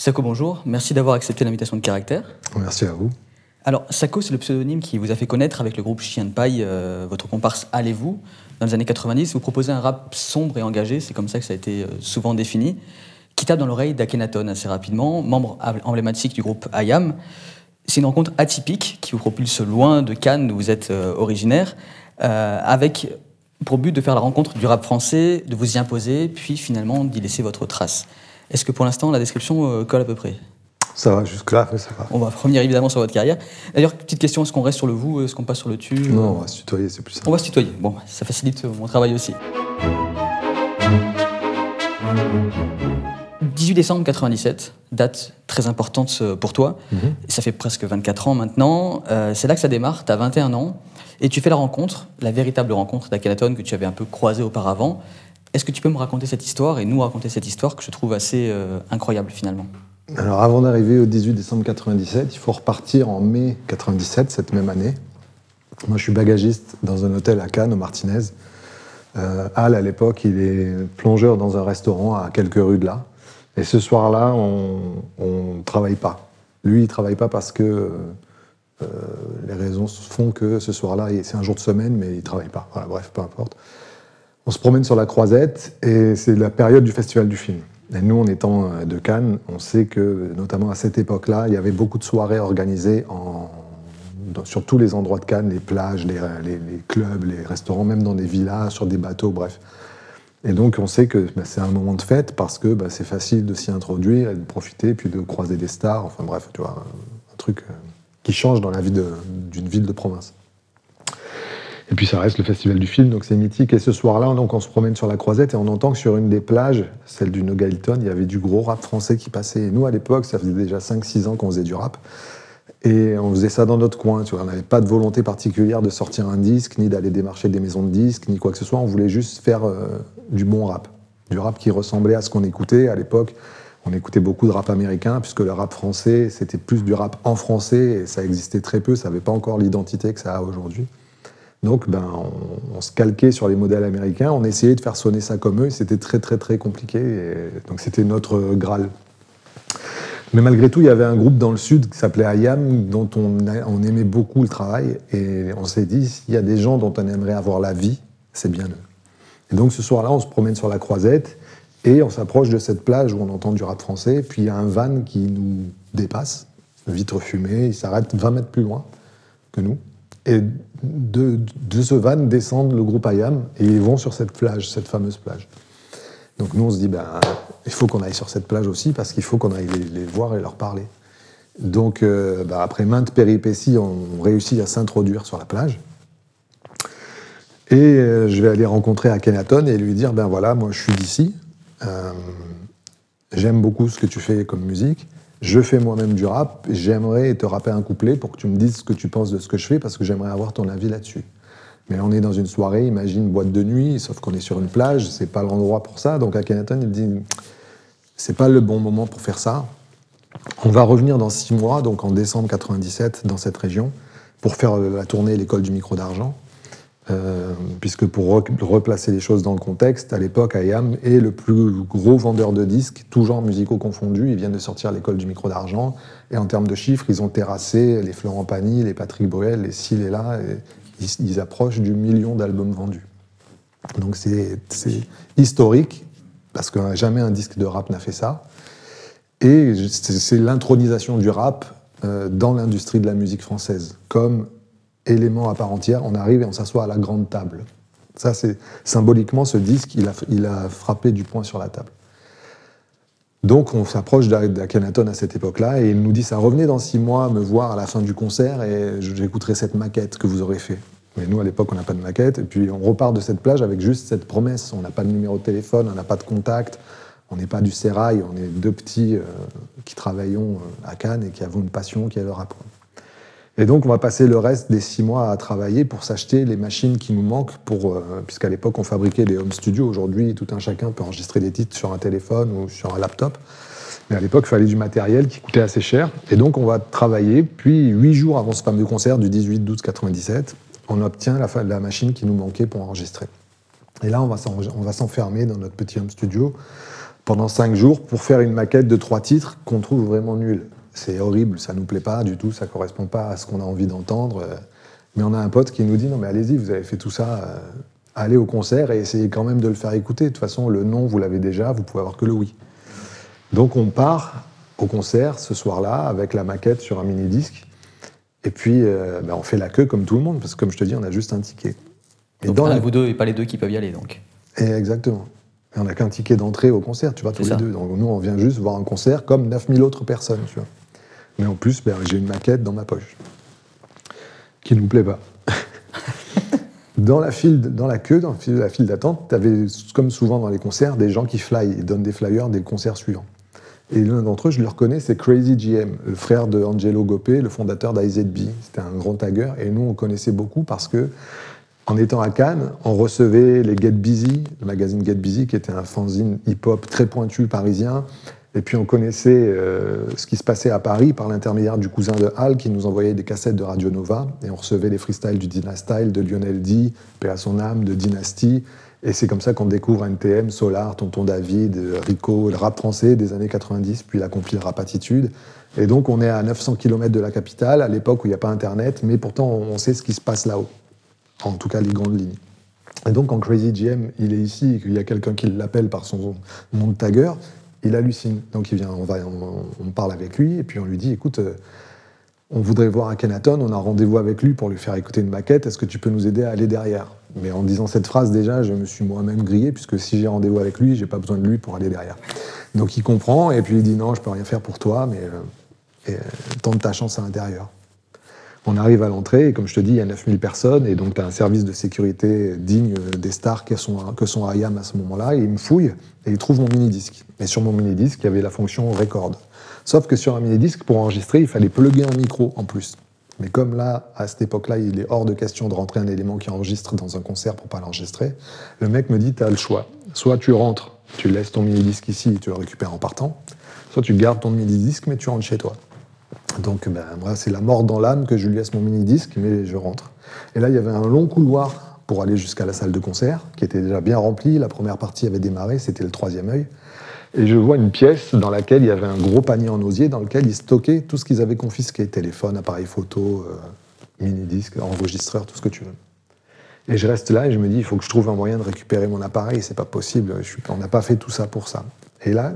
Sako, bonjour. Merci d'avoir accepté l'invitation de caractère. Merci à vous. Alors, Sako, c'est le pseudonyme qui vous a fait connaître avec le groupe Chien de Paille, euh, votre comparse Allez-vous? Dans les années 90, vous proposez un rap sombre et engagé, c'est comme ça que ça a été euh, souvent défini, qui tape dans l'oreille d'Akhenaton assez rapidement, membre emblématique du groupe IAM. C'est une rencontre atypique qui vous propulse loin de Cannes, où vous êtes euh, originaire, avec pour but de faire la rencontre du rap français, de vous y imposer, puis finalement d'y laisser votre trace. Est-ce que pour l'instant la description colle à peu près? Ça va, jusque-là, ça va. On va revenir évidemment sur votre carrière. D'ailleurs, petite question, est-ce qu'on reste sur le vous, est-ce qu'on passe sur le tu Non, on va se tutoyer, c'est plus simple. On va se tutoyer, bon, ça facilite mon travail aussi. 18 décembre 97, date très importante euh, pour toi. Mhm. Ça fait presque 24 ans maintenant. Euh, c'est là que ça démarre, tu as 21 ans. Et tu fais la rencontre, la véritable rencontre d'Akhenaton que tu avais un peu croisé auparavant. Est-ce que tu peux me raconter cette histoire et nous raconter cette histoire que je trouve assez euh, incroyable finalement? Alors avant d'arriver au 18 décembre 97, il faut repartir en mai 97, cette même année. Moi je suis bagagiste dans un hôtel à Cannes, au Martinez. Euh, Al, à l'époque, il est plongeur dans un restaurant à quelques rues de là. Et ce soir-là, on ne travaille pas. Lui, il travaille pas parce que euh, les raisons font que ce soir-là, c'est un jour de semaine, mais il travaille pas. Voilà, bref, peu importe. On se promène sur la croisette et c'est la période du festival du film. Et nous, en étant euh, de Cannes, on sait que, notamment à cette époque-là, il y avait beaucoup de soirées organisées sur tous les endroits de Cannes, les plages, les, clubs, les restaurants, même dans des villas, sur des bateaux, bref. Et donc, on sait que bah, c'est un moment de fête parce que bah, c'est facile de s'y introduire, de profiter, puis de croiser des stars. Enfin bref, tu vois, un truc euh, qui change dans la vie d'une ville de province. Et puis ça reste le festival du film, donc c'est mythique. Et ce soir-là, donc on se promène sur la croisette et on entend que sur une des plages, celle du Nogalton, il y avait du gros rap français qui passait. Et nous, à l'époque, ça faisait déjà 5-6 ans qu'on faisait du rap. Et on faisait ça dans notre coin, tu vois. On n'avait pas de volonté particulière de sortir un disque, ni d'aller démarcher des maisons de disques, ni quoi que ce soit. On voulait juste faire euh, du bon rap. Du rap qui ressemblait à ce qu'on écoutait à l'époque. On écoutait beaucoup de rap américain, puisque le rap français, c'était plus du rap en français, et ça existait très peu, ça n'avait pas encore l'identité que ça a aujourd'hui. Donc, ben, on, se calquait sur les modèles américains, on essayait de faire sonner ça comme eux, c'était très, très, très compliqué. donc, c'était notre Graal. Mais malgré tout, il y avait un groupe dans le sud qui s'appelait IAM, dont on, on, aimait beaucoup le travail, et on s'est dit, s'il y a des gens dont on aimerait avoir la vie, c'est bien eux. Et donc, ce soir-là, on se promène sur la croisette, et on s'approche de cette plage où on entend du rap français, puis il y a un van qui nous dépasse, vitre fumée, il s'arrête 20 mètres plus loin que nous. Et de, ce van descendent le groupe IAM et ils vont sur cette plage, cette fameuse plage. Donc nous, on se dit, ben, il faut qu'on aille sur cette plage aussi parce qu'il faut qu'on aille les, voir et leur parler. Donc euh, ben, après maintes péripéties, on réussit à s'introduire sur la plage. Et euh, je vais aller rencontrer Akhenaton et lui dire, ben voilà, moi je suis d'ici, euh, j'aime beaucoup ce que tu fais comme musique, je fais moi-même du rap, j'aimerais te rapper un couplet pour que tu me dises ce que tu penses de ce que je fais parce que j'aimerais avoir ton avis là-dessus. Mais on est dans une soirée, imagine boîte de nuit, sauf qu'on est sur une plage, c'est pas l'endroit pour ça. Donc Akhenaton, il dit c'est pas le bon moment pour faire ça. On va revenir dans six mois, donc en décembre 97, dans cette région, pour faire la tournée L'école du micro d'argent. Euh, puisque pour replacer les choses dans le contexte, à l'époque, IAM est le plus gros vendeur de disques, tous genres musicaux confondus. Ils viennent de sortir l'école du micro d'argent. Et en termes de chiffres, ils ont terrassé les Florent Pagny, les Patrick Bruel, les S'il et là. Et ils, approchent du million d'albums vendus. Donc c'est historique, parce que jamais un disque de rap n'a fait ça. Et c'est l'intronisation du rap euh, dans l'industrie de la musique française, comme élément à part entière, on arrive et on s'assoit à la grande table. Ça, c'est symboliquement ce disque, il a, frappé du poing sur la table. Donc on s'approche d'Akhenaton à cette époque-là et il nous dit ça revenez dans six mois me voir à la fin du concert et j'écouterai cette maquette que vous aurez fait. Mais nous à l'époque on n'a pas de maquette et puis on repart de cette plage avec juste cette promesse. On n'a pas de numéro de téléphone, on n'a pas de contact, on n'est pas du sérail, on est deux petits euh, qui travaillons euh, à Cannes et qui avons une passion qui est le rap. Et donc, on va passer le reste des six mois à travailler pour s'acheter les machines qui nous manquent, pour, euh, puisqu'à l'époque, on fabriquait des home studios. Aujourd'hui, tout un chacun peut enregistrer des titres sur un téléphone ou sur un laptop. Mais à l'époque, il fallait du matériel qui coûtait assez cher. Et donc, on va travailler. Puis, huit jours avant ce fameux concert du 18-12-97, on obtient la, la machine qui nous manquait pour enregistrer. Et là, on va s'enfermer dans notre petit home studio pendant cinq jours pour faire une maquette de trois titres qu'on trouve vraiment nulle. C'est horrible, ça nous plaît pas du tout, ça correspond pas à ce qu'on a envie d'entendre. Mais on a un pote qui nous dit non mais allez-y, vous avez fait tout ça, euh, allez au concert et essayez quand même de le faire écouter. De toute façon, le non, vous l'avez déjà, vous pouvez avoir que le oui. Donc on part au concert ce soir-là avec la maquette sur un mini-disque. Et puis euh, ben, on fait la queue comme tout le monde, parce que comme je te dis, on a juste un ticket. Et donc, dans vous deux et pas les deux qui peuvent y aller donc. Et exactement. Et on n'a qu'un ticket d'entrée au concert, tu vois, tous les deux. Donc nous, on vient juste voir un concert comme 9000 autres personnes, tu vois. Mais en plus, ben, j'ai une maquette dans ma poche qui ne nous plaît pas. dans la file, dans la queue, dans la file d'attente, tu avais, comme souvent dans les concerts, des gens qui fly et donnent des flyers des concerts suivants. Et l'un d'entre eux, je le reconnais, c'est Crazy GM, le frère de Angelo Gopé, le fondateur d'IZB. C'était un grand tagger, et nous, on connaissait beaucoup parce que, en étant à Cannes, on recevait les Get Busy, le magazine Get Busy, qui était un fanzine hip-hop très pointu parisien, et puis on connaissait euh, ce qui se passait à Paris par l'intermédiaire du cousin de Hal qui nous envoyait des cassettes de Radio Nova. Et on recevait les freestyles du Dynastyle, de Lionel D, paix à son âme, de Dynasty. Et c'est comme ça qu'on découvre NTM, Solar, Tonton David, Rico, le rap français des années 90, puis la compil Rap Attitude. Et donc on est à 900 km de la capitale, à l'époque où il n'y a pas Internet, mais pourtant on sait ce qui se passe là-haut. En tout cas les grandes lignes. Et donc quand Crazy GM il est ici et qu'il y a quelqu'un qui l'appelle par son nom de tagger, il hallucine. Donc il vient, on, va, on, parle avec lui et puis on lui dit écoute, euh, on voudrait voir Akhenaton, on a rendez-vous avec lui pour lui faire écouter une maquette, est-ce que tu peux nous aider à aller derrière? Mais en disant cette phrase déjà, je me suis moi-même grillé puisque si j'ai rendez-vous avec lui, j'ai pas besoin de lui pour aller derrière. Donc il comprend et puis il dit non, je peux rien faire pour toi, mais euh, euh, tente ta chance à l'intérieur. On arrive à l'entrée, et comme je te dis, il y a 9000 personnes, et donc tu as un service de sécurité digne des stars que sont, que sont IAM à ce moment-là, et il me fouille, et il trouve mon mini-disque. Et sur mon mini-disque, il y avait la fonction record. Sauf que sur un mini-disque, pour enregistrer, il fallait plugger un micro en plus. Mais comme là, à cette époque-là, il est hors de question de rentrer un élément qui enregistre dans un concert pour pas l'enregistrer, le mec me dit, tu as le choix. Soit tu rentres, tu laisses ton mini-disque ici et tu le récupères en partant, soit tu gardes ton mini-disque mais tu rentres chez toi. Donc ben, moi, c'est la mort dans l'âme que je lui laisse mon mini-disque, mais je rentre. Et là, il y avait un long couloir pour aller jusqu'à la salle de concert, qui était déjà bien remplie. La première partie avait démarré, c'était le troisième œil. Et je vois une pièce dans laquelle il y avait un gros panier en osier dans lequel ils stockaient tout ce qu'ils avaient confisqué téléphone, appareil photo, euh, mini-disque, enregistreur, tout ce que tu veux. Et je reste là et je me dis, il faut que je trouve un moyen de récupérer mon appareil, c'est pas possible, on n'a pas fait tout ça pour ça. Et là,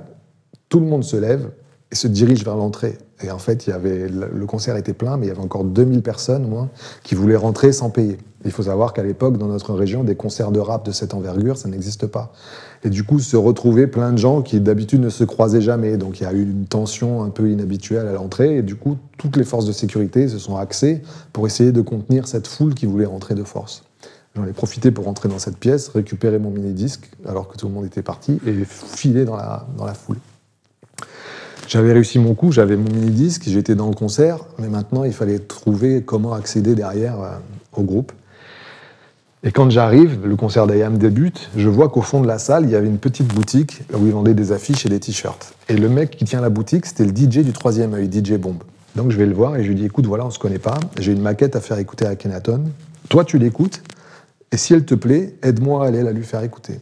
tout le monde se lève et se dirige vers l'entrée. Et en fait, il y avait, le concert était plein, mais il y avait encore 2000 personnes, moins, qui voulaient rentrer sans payer. Il faut savoir qu'à l'époque, dans notre région, des concerts de rap de cette envergure, ça n'existe pas. Et du coup, se retrouvaient plein de gens qui d'habitude ne se croisaient jamais. Donc il y a eu une tension un peu inhabituelle à l'entrée. Et du coup, toutes les forces de sécurité se sont axées pour essayer de contenir cette foule qui voulait rentrer de force. J'en ai profité pour rentrer dans cette pièce, récupérer mon mini-disque, alors que tout le monde était parti, et filer dans la, dans la foule. J'avais réussi mon coup, j'avais mon mini-disque, j'étais dans le concert, mais maintenant il fallait trouver comment accéder derrière euh, au groupe. Et quand j'arrive, le concert d'Ayam débute, je vois qu'au fond de la salle, il y avait une petite boutique où ils vendaient des affiches et des t-shirts. Et le mec qui tient la boutique, c'était le DJ du troisième œil, DJ Bomb. Donc je vais le voir et je lui dis écoute, voilà, on se connaît pas, j'ai une maquette à faire écouter à Kenaton. Toi, tu l'écoutes, et si elle te plaît, aide-moi à aller la lui faire écouter.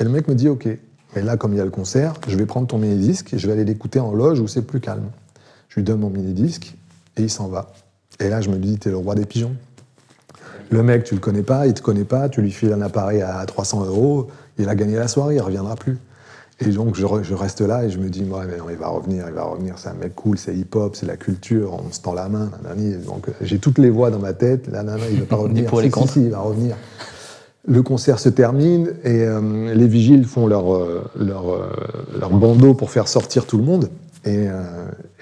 Et le mec me dit ok. Mais là, comme il y a le concert, je vais prendre ton mini-disque et je vais aller l'écouter en loge où c'est plus calme. Je lui donne mon mini-disque et il s'en va. Et là, je me dis, t'es le roi des pigeons. Le mec, tu le connais pas, il te connaît pas, tu lui files un appareil à 300 euros, il a gagné la soirée, il reviendra plus. Et donc, je, reste là et je me dis, ouais, mais il va revenir, il va revenir, c'est un mec cool, c'est hip-hop, c'est la culture, on se tend la main, Donc, j'ai toutes les voix dans ma tête, là, nanana, il va pas revenir. pour les si, il va revenir. Le concert se termine et euh, les vigiles font leur, euh, leur, euh, leur, bandeau pour faire sortir tout le monde. Et,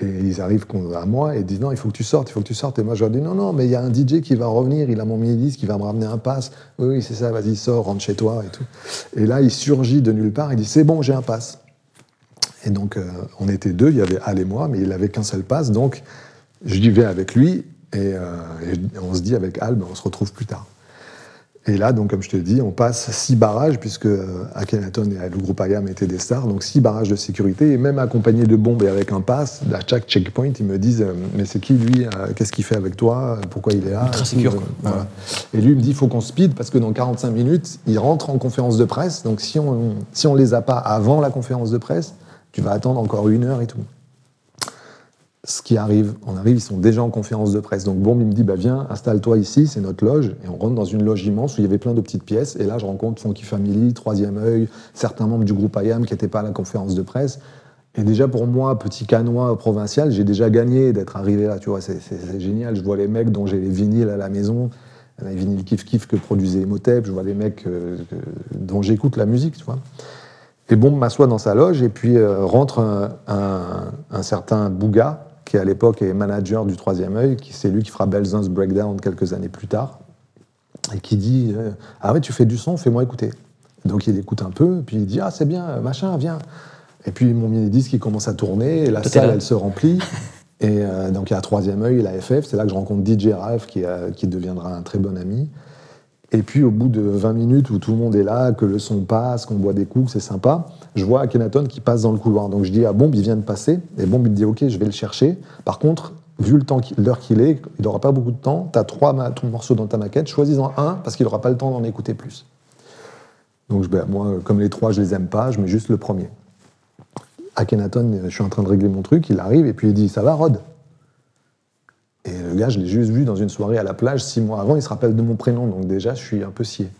ils arrivent à moi et disent non, il faut que tu sortes, il faut que tu sortes. Et moi, je leur dis non, non, mais il y a un DJ qui va revenir, il a mon mini-disque, qui va me ramener un pass. Oui, oui, c'est ça, vas-y, sors, rentre chez toi et tout. Et là, il surgit de nulle part, il dit c'est bon, j'ai un pass. Et donc, on était deux, il y avait Al et moi, mais il n'avait qu'un seul pass. Donc, je vais avec lui et, on se dit avec Al, ben, on se retrouve plus tard. Et là, donc, comme je te dis, on passe six barrages, puisque euh, Akhenaton et le groupe IAM étaient des stars, donc six barrages de sécurité, et même accompagnés de bombes et avec un pass, à chaque checkpoint, ils me disent euh, Mais c'est qui lui euh, Qu'est-ce qu'il fait avec toi Pourquoi il est là? Ultra sécure, quoi. Voilà. Et lui, il me dit Il faut qu'on speed, parce que dans 45 minutes, il rentre en conférence de presse, donc si on si on les a pas avant la conférence de presse, tu vas attendre encore une heure et tout ce qui arrive, on arrive, ils sont déjà en conférence de presse. Donc bon, il me dit, bah viens, installe-toi ici, c'est notre loge. Et on rentre dans une loge immense où il y avait plein de petites pièces. Et là, je rencontre Funky Family, Troisième œil, certains membres du groupe IAM qui n'étaient pas à la conférence de presse. Et déjà pour moi, petit canois provincial, j'ai déjà gagné d'être arrivé là. Tu vois, c'est génial. Je vois les mecs dont j'ai les vinyles à la maison, les vinyles kiff kiff que produisait Emotep. Je vois les mecs euh, dont j'écoute la musique, tu vois. Et bon, m'assoit dans sa loge et puis euh, rentre un, un- un certain Bouga, qui à l'époque est manager du Troisième œil, qui c'est lui qui fera Belzun's Breakdown quelques années plus tard, et qui dit euh, Ah ouais, tu fais du son, fais-moi écouter. Donc il écoute un peu, puis il dit Ah, c'est bien, machin, viens. Et puis mon mini-disque qui commence à tourner, et la salle, elle se remplit. Et euh, donc il y a Troisième œil, la FF, c'est là que je rencontre DJ Ralph, qui, euh, qui deviendra un très bon ami. Et puis au bout de 20 minutes où tout le monde est là, que le son passe, qu'on boit des coups, que c'est sympa, je vois Akhenaton qui passe dans le couloir. Donc je dis à Bomb, il vient de passer. Et Bomb, il me dit Ok, je vais le chercher. Par contre, vu l'heure qu'il est, il n'aura pas beaucoup de temps. Tu as trois ton morceaux dans ta maquette, choisis-en un parce qu'il n'aura pas le temps d'en écouter plus. Donc ben, moi, comme les trois, je les aime pas, je mets juste le premier. Akhenaton, je suis en train de régler mon truc, il arrive et puis il dit Ça va, Rod? Et le gars, je l'ai juste vu dans une soirée à la plage six mois avant, il se rappelle de mon prénom, donc déjà, je suis un peu scié.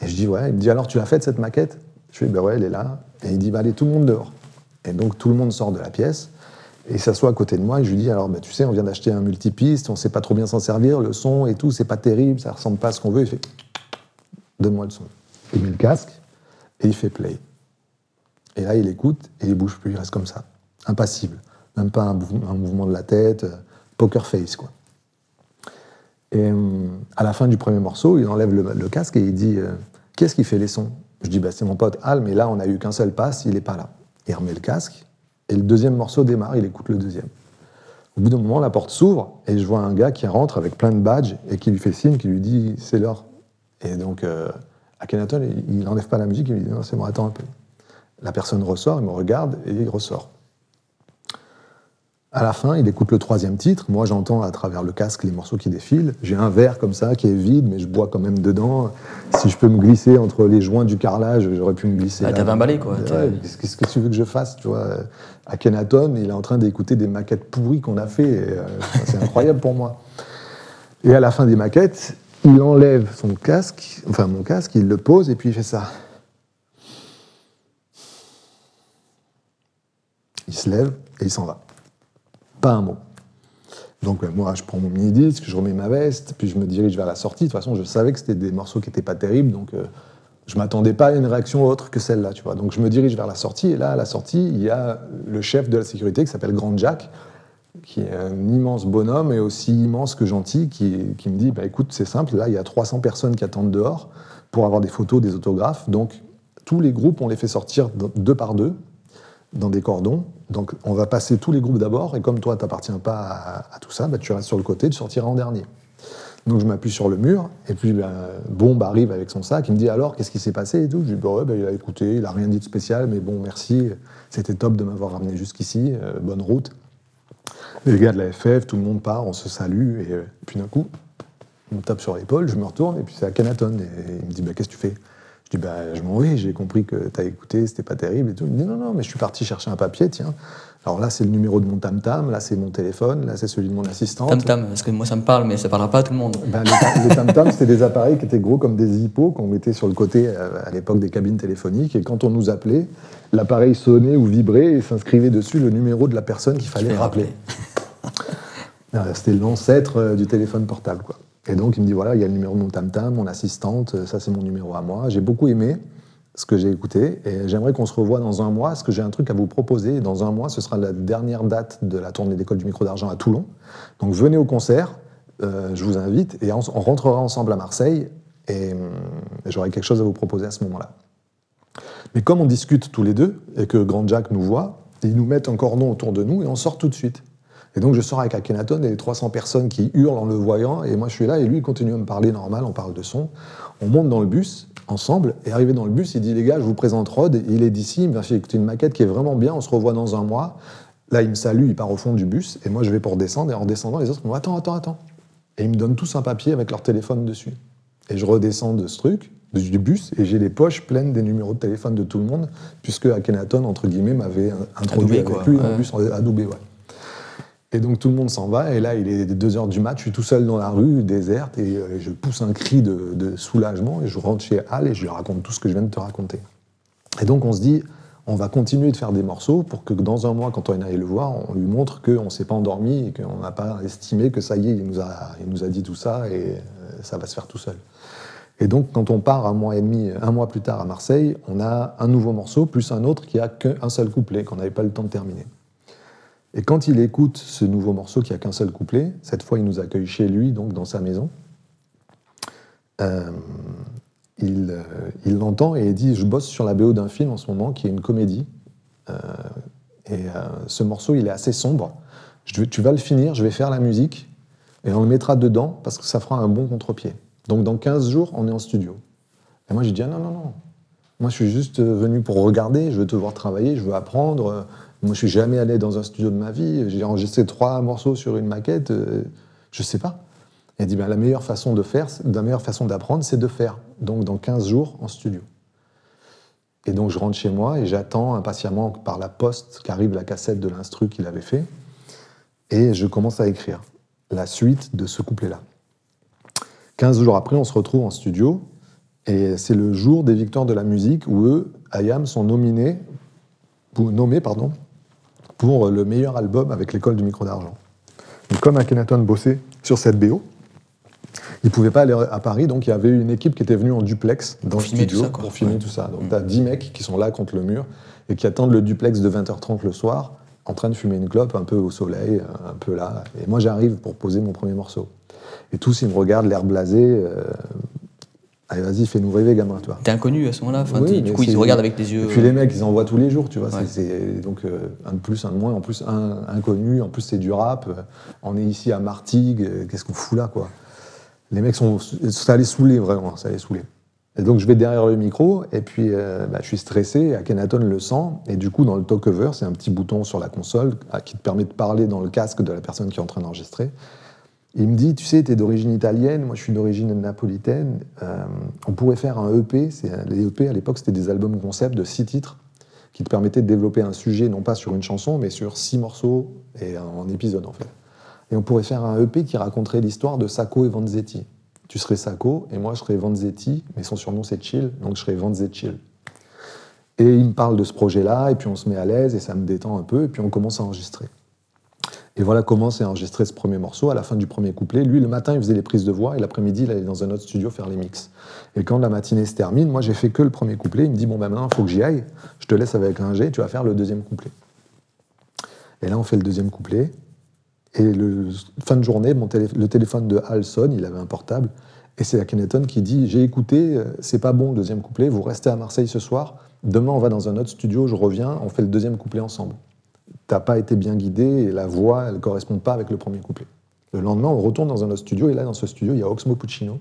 Et je dis Ouais, il me dit Alors, tu l'as faite cette maquette? Je fais Ben ouais, elle est là. Et il dit bah, Allez, tout le monde dehors. Et donc, tout le monde sort de la pièce. Et s'assoit à côté de moi et je lui dis alors bah, tu sais on vient d'acheter un multipiste, on sait pas trop bien s'en servir, le son et tout c'est pas terrible, ça ressemble pas à ce qu'on veut. Il fait donne-moi le son. Il met le casque et il fait play. Et là il écoute et il bouge plus, il reste comme ça, impassible, même pas un mouvement de la tête, euh, poker face quoi. Et hum, à la fin du premier morceau, il enlève le, casque et il dit euh, Qu'est-ce qui fait les sons? Je dis bah, C'est mon pote Al, mais là, on n'a eu qu'un seul pass, il n'est pas là. Il remet le casque et le deuxième morceau démarre, il écoute le deuxième. Au bout d'un moment, la porte s'ouvre et je vois un gars qui rentre avec plein de badges et qui lui fait signe, qui lui dit C'est l'heure. Et donc, euh, Akhenaton, il n'enlève pas la musique, il lui dit Non, c'est bon, attends un peu. La personne ressort, il me regarde et il ressort. À la fin, il écoute le troisième titre. Moi, j'entends à travers le casque les morceaux qui défilent. J'ai un verre comme ça qui est vide, mais je bois quand même dedans. Si je peux me glisser entre les joints du carrelage, j'aurais pu me glisser. Ah, t'avais un balai, quoi. Ouais, Qu'est-ce que tu veux que je fasse tu vois? À Kenaton, il est en train d'écouter des maquettes pourries qu'on a fait. euh, c'est incroyable pour moi. Et à la fin des maquettes, il enlève son casque, enfin mon casque, il le pose et puis il fait ça. Il se lève et il s'en va. Pas un mot. Donc moi, je prends mon mini-disque, je remets ma veste, puis je me dirige vers la sortie. De toute façon, je savais que c'était des morceaux qui n'étaient pas terribles, donc euh, je m'attendais pas à une réaction autre que celle-là, tu vois. Donc je me dirige vers la sortie, et là, à la sortie, il y a le chef de la sécurité qui s'appelle Grand Jack, qui est un immense bonhomme et aussi immense que gentil, qui, me dit bah, écoute, c'est simple, là, il y a 300 personnes qui attendent dehors pour avoir des photos, des autographes. Donc tous les groupes, on les fait sortir de- deux par deux dans des cordons. Donc on va passer tous les groupes d'abord, et comme toi, tu n'appartiens pas à, tout ça, bah, tu restes sur le côté, tu sortiras en dernier. Donc je m'appuie sur le mur, et puis ben, Bombe arrive avec son sac, il me dit alors, qu'est-ce qui s'est passé et tout? Je lui dis, bah ben, il a écouté, il a rien dit de spécial, mais bon, merci, c'était top de m'avoir ramené jusqu'ici, euh, bonne route. Les gars de la FF, tout le monde part, on se salue, et euh, puis d'un coup, il me tape sur l'épaule, je me retourne, et puis c'est Akhenaton, et il me dit, bah, qu'est-ce que tu fais? Je dis, bah, je m'en vais, j'ai compris que tu as écouté, c'était pas terrible et tout. Il me dit, non, non, mais je suis parti chercher un papier, tiens. Alors là, c'est le numéro de mon tam-tam, là, c'est mon téléphone, là, c'est celui de mon assistante. Tam tam, parce que moi ça me parle, mais ça parlera pas à tout le monde. Ben, les tam- les tam-tams, c'était des appareils qui étaient gros comme des hippos qu'on mettait sur le côté euh, à l'époque des cabines téléphoniques. Et quand on nous appelait, l'appareil sonnait ou vibrait et s'inscrivait dessus le numéro de la personne qu'il fallait rappeler. Euh, C'était l'ancêtre euh, du téléphone portable. Quoi. Et donc, il me dit voilà, il y a le numéro de mon tam-tam, mon assistante, euh, ça c'est mon numéro à moi. J'ai beaucoup aimé ce que j'ai écouté et j'aimerais qu'on se revoie dans un mois parce que j'ai un truc à vous proposer? Dans un mois, ce sera la dernière date de la tournée d'école du micro d'argent à Toulon. Donc, venez au concert, euh, je vous invite et on, rentrera ensemble à Marseille et, hum, et j'aurai quelque chose à vous proposer à ce moment-là. Mais comme on discute tous les deux et que Grand Jack nous voit, ils nous mettent un cordon autour de nous et on sort tout de suite. Et donc je sors avec Akhenaton et les 300 personnes qui hurlent en le voyant, et moi je suis là, et lui il continue à me parler normal, on parle de son. On monte dans le bus ensemble, et arrivé dans le bus, il dit les gars, je vous présente Rod, il est d'ici, il me fait une maquette qui est vraiment bien, on se revoit dans un mois. Là il me salue, il part au fond du bus, et moi je vais pour descendre, et en descendant, les autres me disent attends, attends, attends. Et ils me donnent tous un papier avec leur téléphone dessus. Et je redescends de ce truc, du bus, et j'ai les poches pleines des numéros de téléphone de tout le monde, puisque Akhenaton, entre guillemets, m'avait introduit Adoubé, avec quoi. lui en Ouais. bus à Doubé, ouais. Et donc tout le monde s'en va, et là il est 2 heures du mat, je suis tout seul dans la rue, déserte, et euh, je pousse un cri de, soulagement, et je rentre chez Al et je lui raconte tout ce que je viens de te raconter. Et donc on se dit, on va continuer de faire des morceaux pour que dans un mois, quand on aille le voir, on lui montre qu'on ne s'est pas endormi et qu'on n'a pas estimé que ça y est, il nous a, il nous a dit tout ça et euh, ça va se faire tout seul. Et donc, quand on part un mois et demi, un mois plus tard à Marseille, on a un nouveau morceau plus un autre qui a qu'un seul couplet qu'on n'avait pas le temps de terminer. Et quand il écoute ce nouveau morceau qui a qu'un seul couplet, cette fois il nous accueille chez lui, donc dans sa maison, euh, il euh, il l'entend et il dit Je bosse sur la BO d'un film en ce moment qui est une comédie. Euh, et ce morceau, il est assez sombre. Tu vas le finir, je vais faire la musique et on le mettra dedans parce que ça fera un bon contre-pied. Donc dans 15 jours, on est en studio. Et moi, j'ai dit ah, non, non, non. Moi, je suis juste venu pour regarder, je veux te voir travailler, je veux apprendre. Moi, je suis jamais allé dans un studio de ma vie. J'ai enregistré trois morceaux sur une maquette. euh, je sais pas. A dit, ben, la meilleure façon de faire, la meilleure façon d'apprendre, c'est de faire. Donc, dans 15 jours, en studio. Et donc, je rentre chez moi et j'attends impatiemment par la poste qu'arrive la cassette de l'instru qu'il avait fait. Et je commence à écrire la suite de ce couplet-là. 15 jours après, on se retrouve en studio. Et c'est le jour des victoires de la musique où eux, IAM, sont nominés, nommés pardon, pour le meilleur album avec l'école du micro d'argent. Comme Akhenaton bossait sur cette BO, il ne pouvait pas aller à Paris, donc il y avait une équipe qui était venue en duplex dans Pour le studio tout ça, quoi. pour filmer Ouais. tout ça. Donc Mm. tu as 10 mecs qui sont là contre le mur et qui attendent le duplex de 20h30 le soir, en train de fumer une clope un peu au soleil, un peu là. Et moi j'arrive pour poser mon premier morceau. Et tous ils me regardent, l'air blasé. euh, Allez, vas-y, fais-nous rêver, gamin, toi. T'es inconnu à ce moment-là. Enfin, Oui, du coup, ils te regardent avec des yeux. Et puis les mecs, ils envoient tous les jours, tu vois. Ouais. c'est- donc euh, un de plus, un de moins, en plus un inconnu, en plus c'est du rap. euh, on est ici à Martigues, euh, qu'est-ce qu'on fout là, quoi Les mecs sont, ça les saouler vraiment, ça les saouler. Et donc je vais derrière le micro et puis euh, bah, je suis stressé. Akhenaton le sent et du coup dans le talk-over, c'est un petit bouton sur la console ah, qui te permet de parler dans le casque de la personne qui est en train d'enregistrer. Il me dit, tu sais, tu es d'origine italienne, moi je suis d'origine napolitaine, euh, on pourrait faire un EP, les EP à l'époque c'était des albums concept de six titres qui te permettaient de développer un sujet, non pas sur une chanson, mais sur six morceaux et en épisode en fait. Et on pourrait faire un EP qui raconterait l'histoire de Sacco et Vanzetti. Tu serais Sacco et moi je serais Vanzetti, mais son surnom c'est Chill, donc je serais Vanzetti. Et il me parle de ce projet-là, et puis on se met à l'aise, et ça me détend un peu, et puis on commence à enregistrer. Et voilà comment s'est enregistré ce premier morceau. À la fin du premier couplet, lui, le matin, il faisait les prises de voix et l'après-midi, il allait dans un autre studio faire les mix. Et quand la matinée se termine, moi, j'ai fait que le premier couplet. Il me dit Bon, ben maintenant, il faut que j'y aille. Je te laisse avec un G, tu vas faire le deuxième couplet. Et là, on fait le deuxième couplet. Et fin de journée, le téléphone de Hal sonne, il avait un portable. Et c'est Akhenaton qui dit J'ai écouté, euh, c'est pas bon le deuxième couplet, vous restez à Marseille ce soir. Demain, on va dans un autre studio, je reviens, on fait le deuxième couplet ensemble t'as pas été bien guidé et la voix, elle correspond pas avec le premier couplet. Le lendemain, on retourne dans un autre studio et là, dans ce studio, il y a Oxmo Puccino,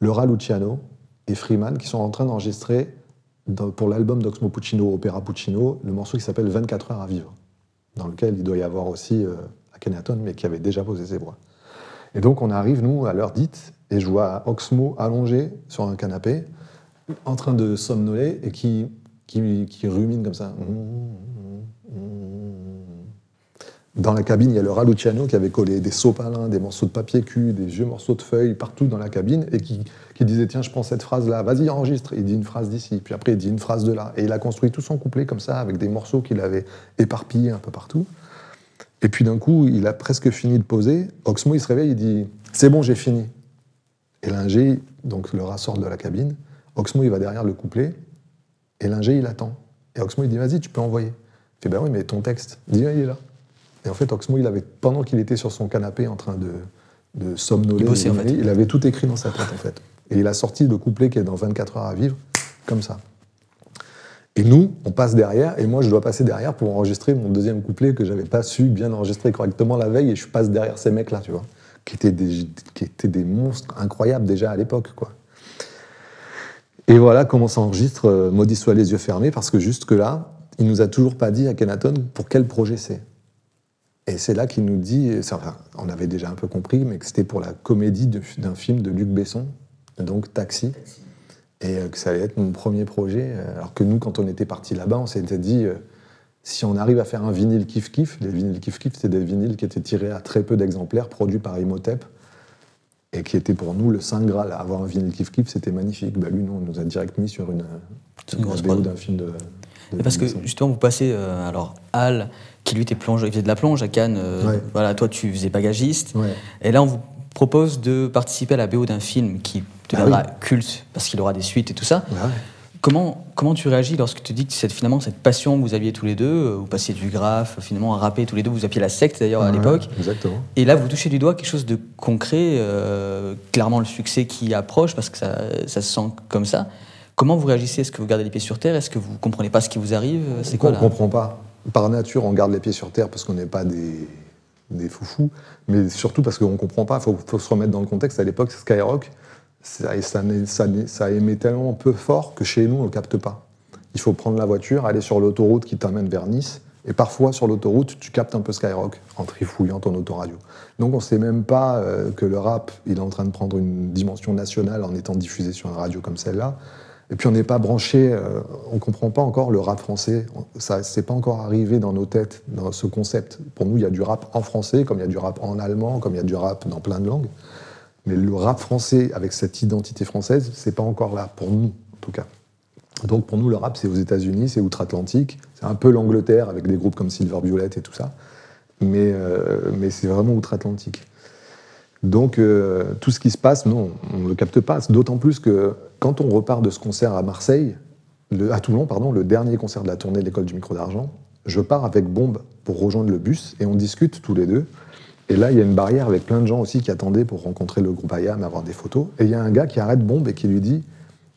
Laura Luciano et Freeman qui sont en train d'enregistrer pour l'album d'Oxmo Puccino, Opéra Puccino, le morceau qui s'appelle 24 heures à vivre, dans lequel il doit y avoir aussi euh, Akhenaton, mais qui avait déjà posé ses voix. Et donc, on arrive, nous, à l'heure dite, et je vois Oxmo allongé sur un canapé, en train de somnoler et qui, qui, qui rumine comme ça. Dans la cabine, il y a le Raluciano qui avait collé des sopalins, des morceaux de papier cul, des vieux morceaux de feuilles partout dans la cabine et qui, disait Tiens, je prends cette phrase-là, vas-y, enregistre. Il dit une phrase d'ici, puis après, il dit une phrase de là. Et il a construit tout son couplet comme ça, avec des morceaux qu'il avait éparpillés un peu partout. Et puis d'un coup, il a presque fini de poser. Oxmo, il se réveille, il dit C'est bon, j'ai fini. Et l'ingé, donc le rat sort de la cabine. Oxmo, il va derrière le couplet. Et l'ingé, il attend. Et Oxmo, il dit Vas-y, tu peux envoyer. Il fait Ben oui, mais ton texte. Il dit Ah, Il est là. Et en fait, Oxmo, il avait, pendant qu'il était sur son canapé en train de, de somnoler, Il bossait, en de fait. il avait tout écrit dans sa tête, en fait. Et il a sorti le couplet qui est dans 24 heures à vivre, comme ça. Et nous, on passe derrière, et moi, je dois passer derrière pour enregistrer mon deuxième couplet que j'avais pas su bien enregistrer correctement la veille, et je passe derrière ces mecs-là, tu vois, qui étaient des, qui étaient des monstres incroyables déjà à l'époque, quoi. Et voilà comment s'enregistre euh, Maudit soit les yeux fermés, parce que jusque-là, il nous a toujours pas dit à Kenaton pour quel projet c'est. Et c'est là qu'il nous dit, enfin, on avait déjà un peu compris, mais que c'était pour la comédie d'un film de Luc Besson, donc Taxi, et euh, que ça allait être mon premier projet. Euh, alors que nous, quand on était parti là-bas, on s'était dit, euh, si on arrive à faire un vinyle kiff-kiff, les vinyles kiff-kiff, c'était des vinyles qui étaient tirés à très peu d'exemplaires, produits par Imhotep, et qui était pour nous le saint graal. Avoir un vinyle kiff-kiff, c'était magnifique. Bah, lui, non, on nous a direct mis sur une, une d'un film de. parce que justement, vous passez, alors, Al, qui lui était plonge, il faisait de la plonge à Cannes, voilà, toi tu faisais bagagiste, et là on vous propose de participer à la BO d'un film qui deviendra ah culte parce qu'il aura des suites et tout ça. Comment, comment tu réagis lorsque tu dis que cette, finalement cette passion que vous aviez tous les deux, euh, vous passiez du graphe, finalement à rapper tous les deux, vous appuyez la secte d'ailleurs à l'époque. Exactement. Et là vous touchez du doigt quelque chose de concret, euh, clairement le succès qui approche parce que ça, ça se sent comme ça. Comment vous réagissez? Est-ce que vous gardez les pieds sur terre? Est-ce que vous comprenez pas ce qui vous arrive? C'est quoi On ne comprend pas. Par nature, on garde les pieds sur terre parce qu'on n'est pas des, des foufous, mais surtout parce qu'on ne comprend pas. Il faut, se remettre dans le contexte. À l'époque, Skyrock, ça, ça, ça, émet tellement peu fort que chez nous, on ne le capte pas. Il faut prendre la voiture, aller sur l'autoroute qui t'amène vers Nice, et parfois sur l'autoroute, tu captes un peu Skyrock en trifouillant ton autoradio. Donc on ne sait même pas euh, que le rap, il est en train de prendre une dimension nationale en étant diffusé sur une radio comme celle-là. Et puis on n'est pas branché, euh, on ne comprend pas encore le rap français. Ça c'est pas encore arrivé dans nos têtes, dans ce concept. Pour nous, il y a du rap en français, comme il y a du rap en allemand, comme il y a du rap dans plein de langues. Mais le rap français avec cette identité française, c'est pas encore là, pour nous en tout cas. Donc pour nous, le rap, c'est aux États-Unis, c'est outre-Atlantique, c'est un peu l'Angleterre avec des groupes comme Silver Violet et tout ça, mais, euh, mais c'est vraiment outre-Atlantique. Donc euh, tout ce qui se passe, non, on ne le capte pas. D'autant plus que quand on repart de ce concert à Marseille, à Toulon, pardon, le dernier concert de la tournée de l'école du micro d'argent, je pars avec Bombe pour rejoindre le bus et on discute tous les deux. Et là, il y a une barrière avec plein de gens aussi qui attendaient pour rencontrer le groupe IAM, avoir des photos. Et il y a un gars qui arrête Bombe et qui lui dit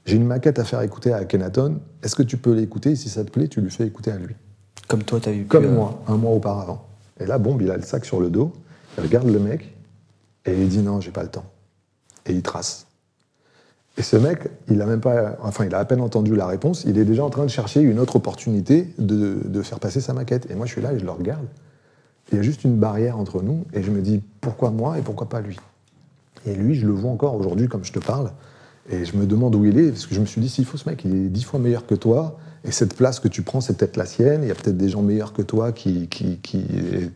J'ai une maquette à faire écouter à Kenaton, est-ce que tu peux l'écouter? Si ça te plaît, tu lui fais écouter à lui. Comme toi, tu as eu. Comme moi, un mois auparavant. Et là, Bombe, il a le sac sur le dos, il regarde le mec, et il dit Non, j'ai pas le temps. Et il trace. Et ce mec, il a même pas, enfin, il a à peine entendu la réponse, il est déjà en train de chercher une autre opportunité de, de faire passer sa maquette. Et moi, je suis là et je le regarde. Il y a juste une barrière entre nous, et je me dis pourquoi moi et pourquoi pas lui? Et lui, je le vois encore aujourd'hui, comme je te parle, et je me demande où il est, parce que je me suis dit s'il faut ce mec, il est dix fois meilleur que toi, et cette place que tu prends, c'est peut-être la sienne, il y a peut-être des gens meilleurs que toi qui. qui, qui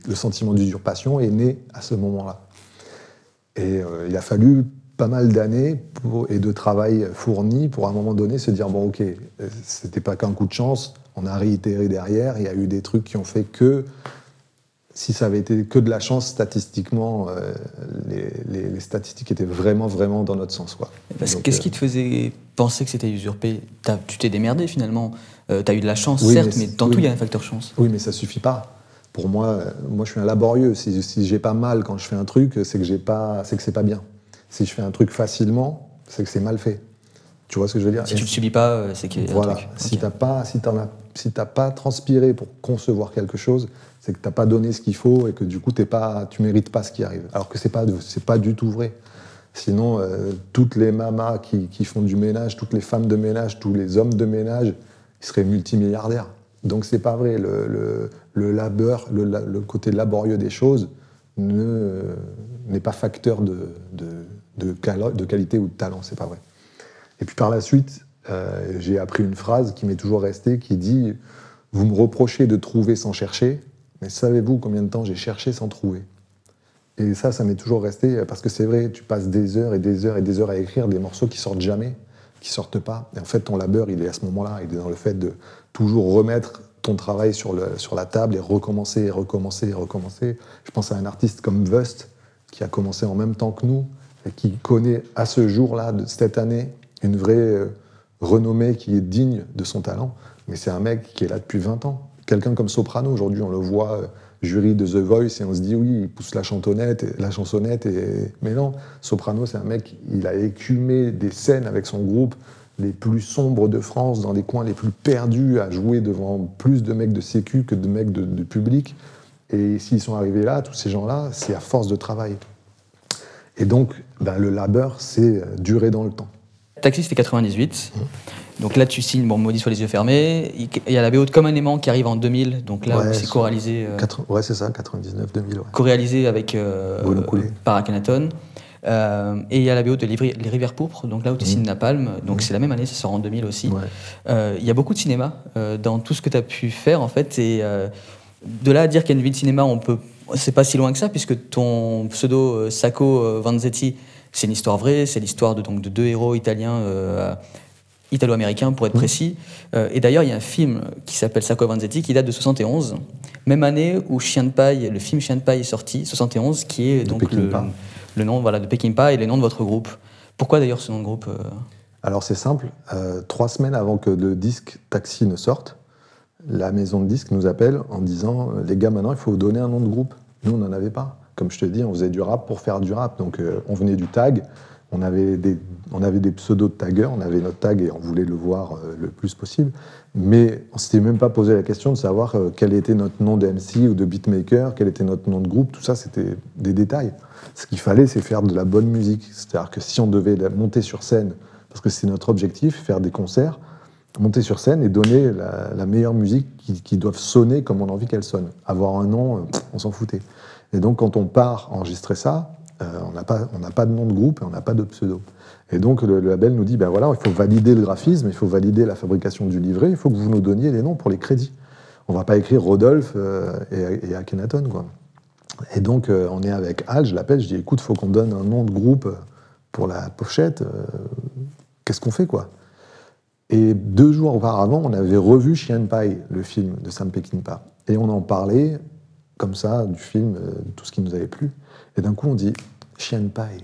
le sentiment d'usurpation est né à ce moment-là. Et euh, il a fallu pas mal d'années et de travail fourni pour à un moment donné se dire bon ok c'était pas qu'un coup de chance on a réitéré derrière il y a eu des trucs qui ont fait que si ça avait été que de la chance, statistiquement, euh, les, statistiques étaient vraiment, vraiment dans notre sens. Qu'est-ce qui te faisait penser que c'était usurpé? Tu t'es démerdé finalement. Euh, tu as eu de la chance, certes, mais, dans tout, il y a un facteur chance. Oui, mais ça suffit pas. Pour moi, euh, moi je suis un laborieux. Si, si j'ai pas mal quand je fais un truc, c'est que j'ai pas, c'est que c'est pas bien. Si je fais un truc facilement, c'est que c'est mal fait. Tu vois ce que je veux dire? Si tu ne subis pas, c'est qu'il y a voilà. un truc. Si tu n'as pas, si as, si pas transpiré pour concevoir quelque chose, c'est que tu n'as pas donné ce qu'il faut et que du coup, tu ne mérites pas ce qui arrive. Alors que ce n'est pas, pas du tout vrai. Sinon, euh, toutes les mamas qui, qui, font du ménage, toutes les femmes de ménage, tous les hommes de ménage, ils seraient multimilliardaires. Donc c'est pas vrai. Le, le, le labeur, le, côté laborieux des choses n'est pas facteur de, qualité ou de talent. C'est pas vrai. Et puis par la suite, euh, j'ai appris une phrase qui m'est toujours restée, qui dit Vous me reprochez de trouver sans chercher, mais savez-vous combien de temps j'ai cherché sans trouver? Et ça, ça m'est toujours resté, parce que c'est vrai, tu passes des heures et des heures et des heures à écrire des morceaux qui sortent jamais, qui sortent pas. Et en fait, ton labeur, il est à ce moment-là, il est dans le fait de toujours remettre ton travail sur, le, sur la table et recommencer, et recommencer, et recommencer. Je pense à un artiste comme Vust, qui a commencé en même temps que nous, et qui connaît à ce jour-là, cette année, une vraie euh, renommée qui est digne de son talent. Mais c'est un mec qui est là depuis 20 ans quelqu'un comme Soprano, aujourd'hui, on le voit euh, jury de The Voice et on se dit oui, il pousse la chantonnette, et, la chansonnette. Et... Mais non, Soprano, c'est un mec, il a écumé des scènes avec son groupe les plus sombres de France, dans les coins les plus perdus, à jouer devant plus de mecs de sécu que de mecs de, public. Et s'ils sont arrivés là, tous ces gens-là, c'est à force de travail. Et donc, ben, le labeur, c'est durer dans le temps. Taxi, c'était 98. Donc là, tu signes, bon, Maudit soit les yeux fermés. Il y a la BO de Comme un aimant qui arrive en 2000. Donc là, c'est co-réalisé. Euh, ouais, c'est ça, 99-2000. Co-réalisé avec euh, par Akhenaton. Euh, et il y a la BO de Les Rivières Pourpres, donc là où tu mmh. signes Napalm. Donc mmh. c'est la même année, ça sort en 2000 aussi. Il y a beaucoup de cinéma dans tout ce que tu as pu faire, en fait. Et de là à dire qu'il y a une vie de cinéma, on peut. C'est pas si loin que ça, puisque ton pseudo Sacco Vanzetti, c'est une histoire vraie. C'est l'histoire de, donc, de deux héros italiens italo-américain pour être mmh. précis. Euh, et d'ailleurs, il y a un film qui s'appelle Sacco Vanzetti qui date de 71, même année où Chien de paille, le film Chien de paille est sorti, 71, qui est donc le, le, nom voilà, de Peckinpah et le nom de votre groupe. Pourquoi d'ailleurs ce nom de groupe euh? Alors c'est simple, euh, trois semaines avant que le disque Taxi ne sorte, la maison de disques nous appelle en disant les gars maintenant il faut donner un nom de groupe. Nous on n'en avait pas. Comme je te dis, on faisait du rap pour faire du rap. Donc on venait du tag, on avait des, on avait des pseudos de taggers, on avait notre tag et on voulait le voir euh, le plus possible. Mais on s'était même pas posé la question de savoir euh, quel était notre nom de MC ou de beatmaker, quel était notre nom de groupe. Tout ça, c'était des détails. Ce qu'il fallait, c'est faire de la bonne musique. C'est-à-dire que si on devait monter sur scène, parce que c'est notre objectif, faire des concerts, monter sur scène et donner la, meilleure musique qui, qui doivent sonner comme on a envie qu'elle sonne. Avoir un nom, euh, on s'en foutait. Et donc, quand on part enregistrer ça, euh, on n'a pas, pas, de nom de groupe et on n'a pas de pseudo. Et donc le, label nous dit, ben voilà, il faut valider le graphisme, il faut valider la fabrication du livret, il faut que vous nous donniez les noms pour les crédits. On va pas écrire Rodolphe euh, et, Akhenaton, quoi. Et donc euh, on est avec Al, je l'appelle, je dis, écoute, faut qu'on donne un nom de groupe pour la pochette. Qu'est-ce qu'on fait, quoi? Et deux jours auparavant, on avait revu Chien Pai, le film de Sam Peckinpah. Et on en parlait comme ça du film, tout ce qui nous avait plu. Et d'un coup, on dit chien de paille.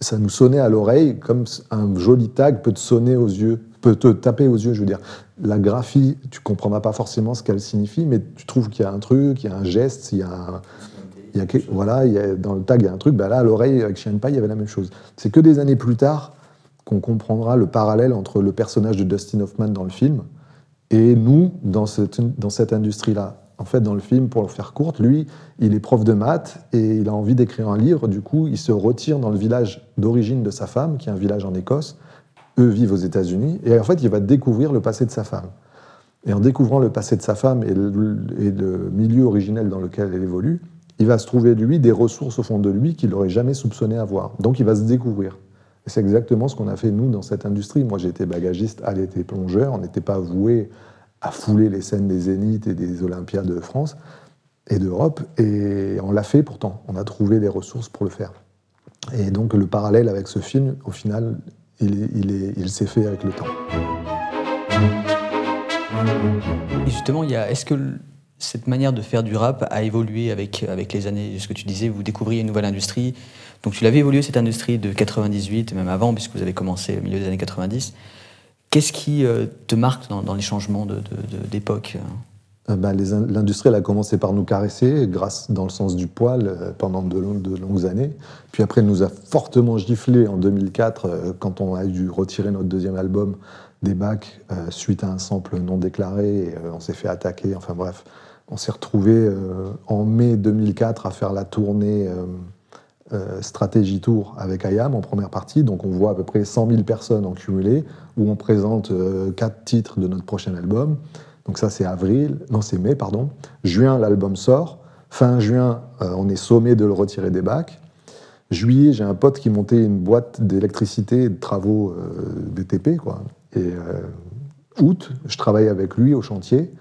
Ça nous sonnait à l'oreille comme un joli tag peut te sonner aux yeux, peut te taper aux yeux. Je veux dire, la graphie, tu comprendras pas forcément ce qu'elle signifie, mais tu trouves qu'il y a un truc, il y a un geste, il y a voilà, il y a, dans le tag, il y a un truc. Ben là, à l'oreille, avec Chien paille, il y avait la même chose. C'est que des années plus tard qu'on comprendra le parallèle entre le personnage de Dustin Hoffman dans le film et nous dans cette, dans cette industrie-là. En fait, dans le film, pour le faire courte, lui, il est prof de maths et il a envie d'écrire un livre. Du coup, il se retire dans le village d'origine de sa femme, qui est un village en Écosse. Eux vivent aux États-Unis. Et en fait, il va découvrir le passé de sa femme. Et en découvrant le passé de sa femme et le, milieu originel dans lequel elle évolue, il va se trouver, lui, des ressources au fond de lui qu'il n'aurait jamais soupçonné avoir. Donc, il va se découvrir. Et c'est exactement ce qu'on a fait, nous, dans cette industrie. Moi, j'étais bagagiste, elle était plongeur. On n'était pas voué à fouler les scènes des Zéniths et des Olympiades de France et d'Europe. Et on l'a fait pourtant. On a trouvé les ressources pour le faire. Et donc le parallèle avec ce film, au final, il, s'est fait avec le temps. Et justement, est-ce que cette manière de faire du rap a évolué avec, avec les années? Ce que tu disais, vous découvriez une nouvelle industrie. Donc tu l'avais évolué, cette industrie, de 98, même avant, puisque vous avez commencé au milieu des années 90. Qu'est-ce qui euh, te marque dans, les changements d'époque euh, bah, L'industrie, a commencé par nous caresser, grâce dans le sens du poil, euh, pendant de, longues années. Puis après, elle nous a fortement giflé en 2004, quand on a dû retirer notre deuxième album des bacs suite à un sample non déclaré. On s'est fait attaquer. Enfin bref, on s'est retrouvé en mai 2004 à faire la tournée euh, stratégie tour avec IAM en première partie. Donc on voit à peu près 100 000 personnes en cumulé, où on présente euh, quatre titres de notre prochain album. Donc ça c'est avril, non c'est mai, pardon. Juin, l'album sort. Fin juin, euh, on est sommé de le retirer des bacs. Juillet, j'ai un pote qui montait une boîte d'électricité et de travaux BTP. Quoi. Et août, je travaille avec lui au chantier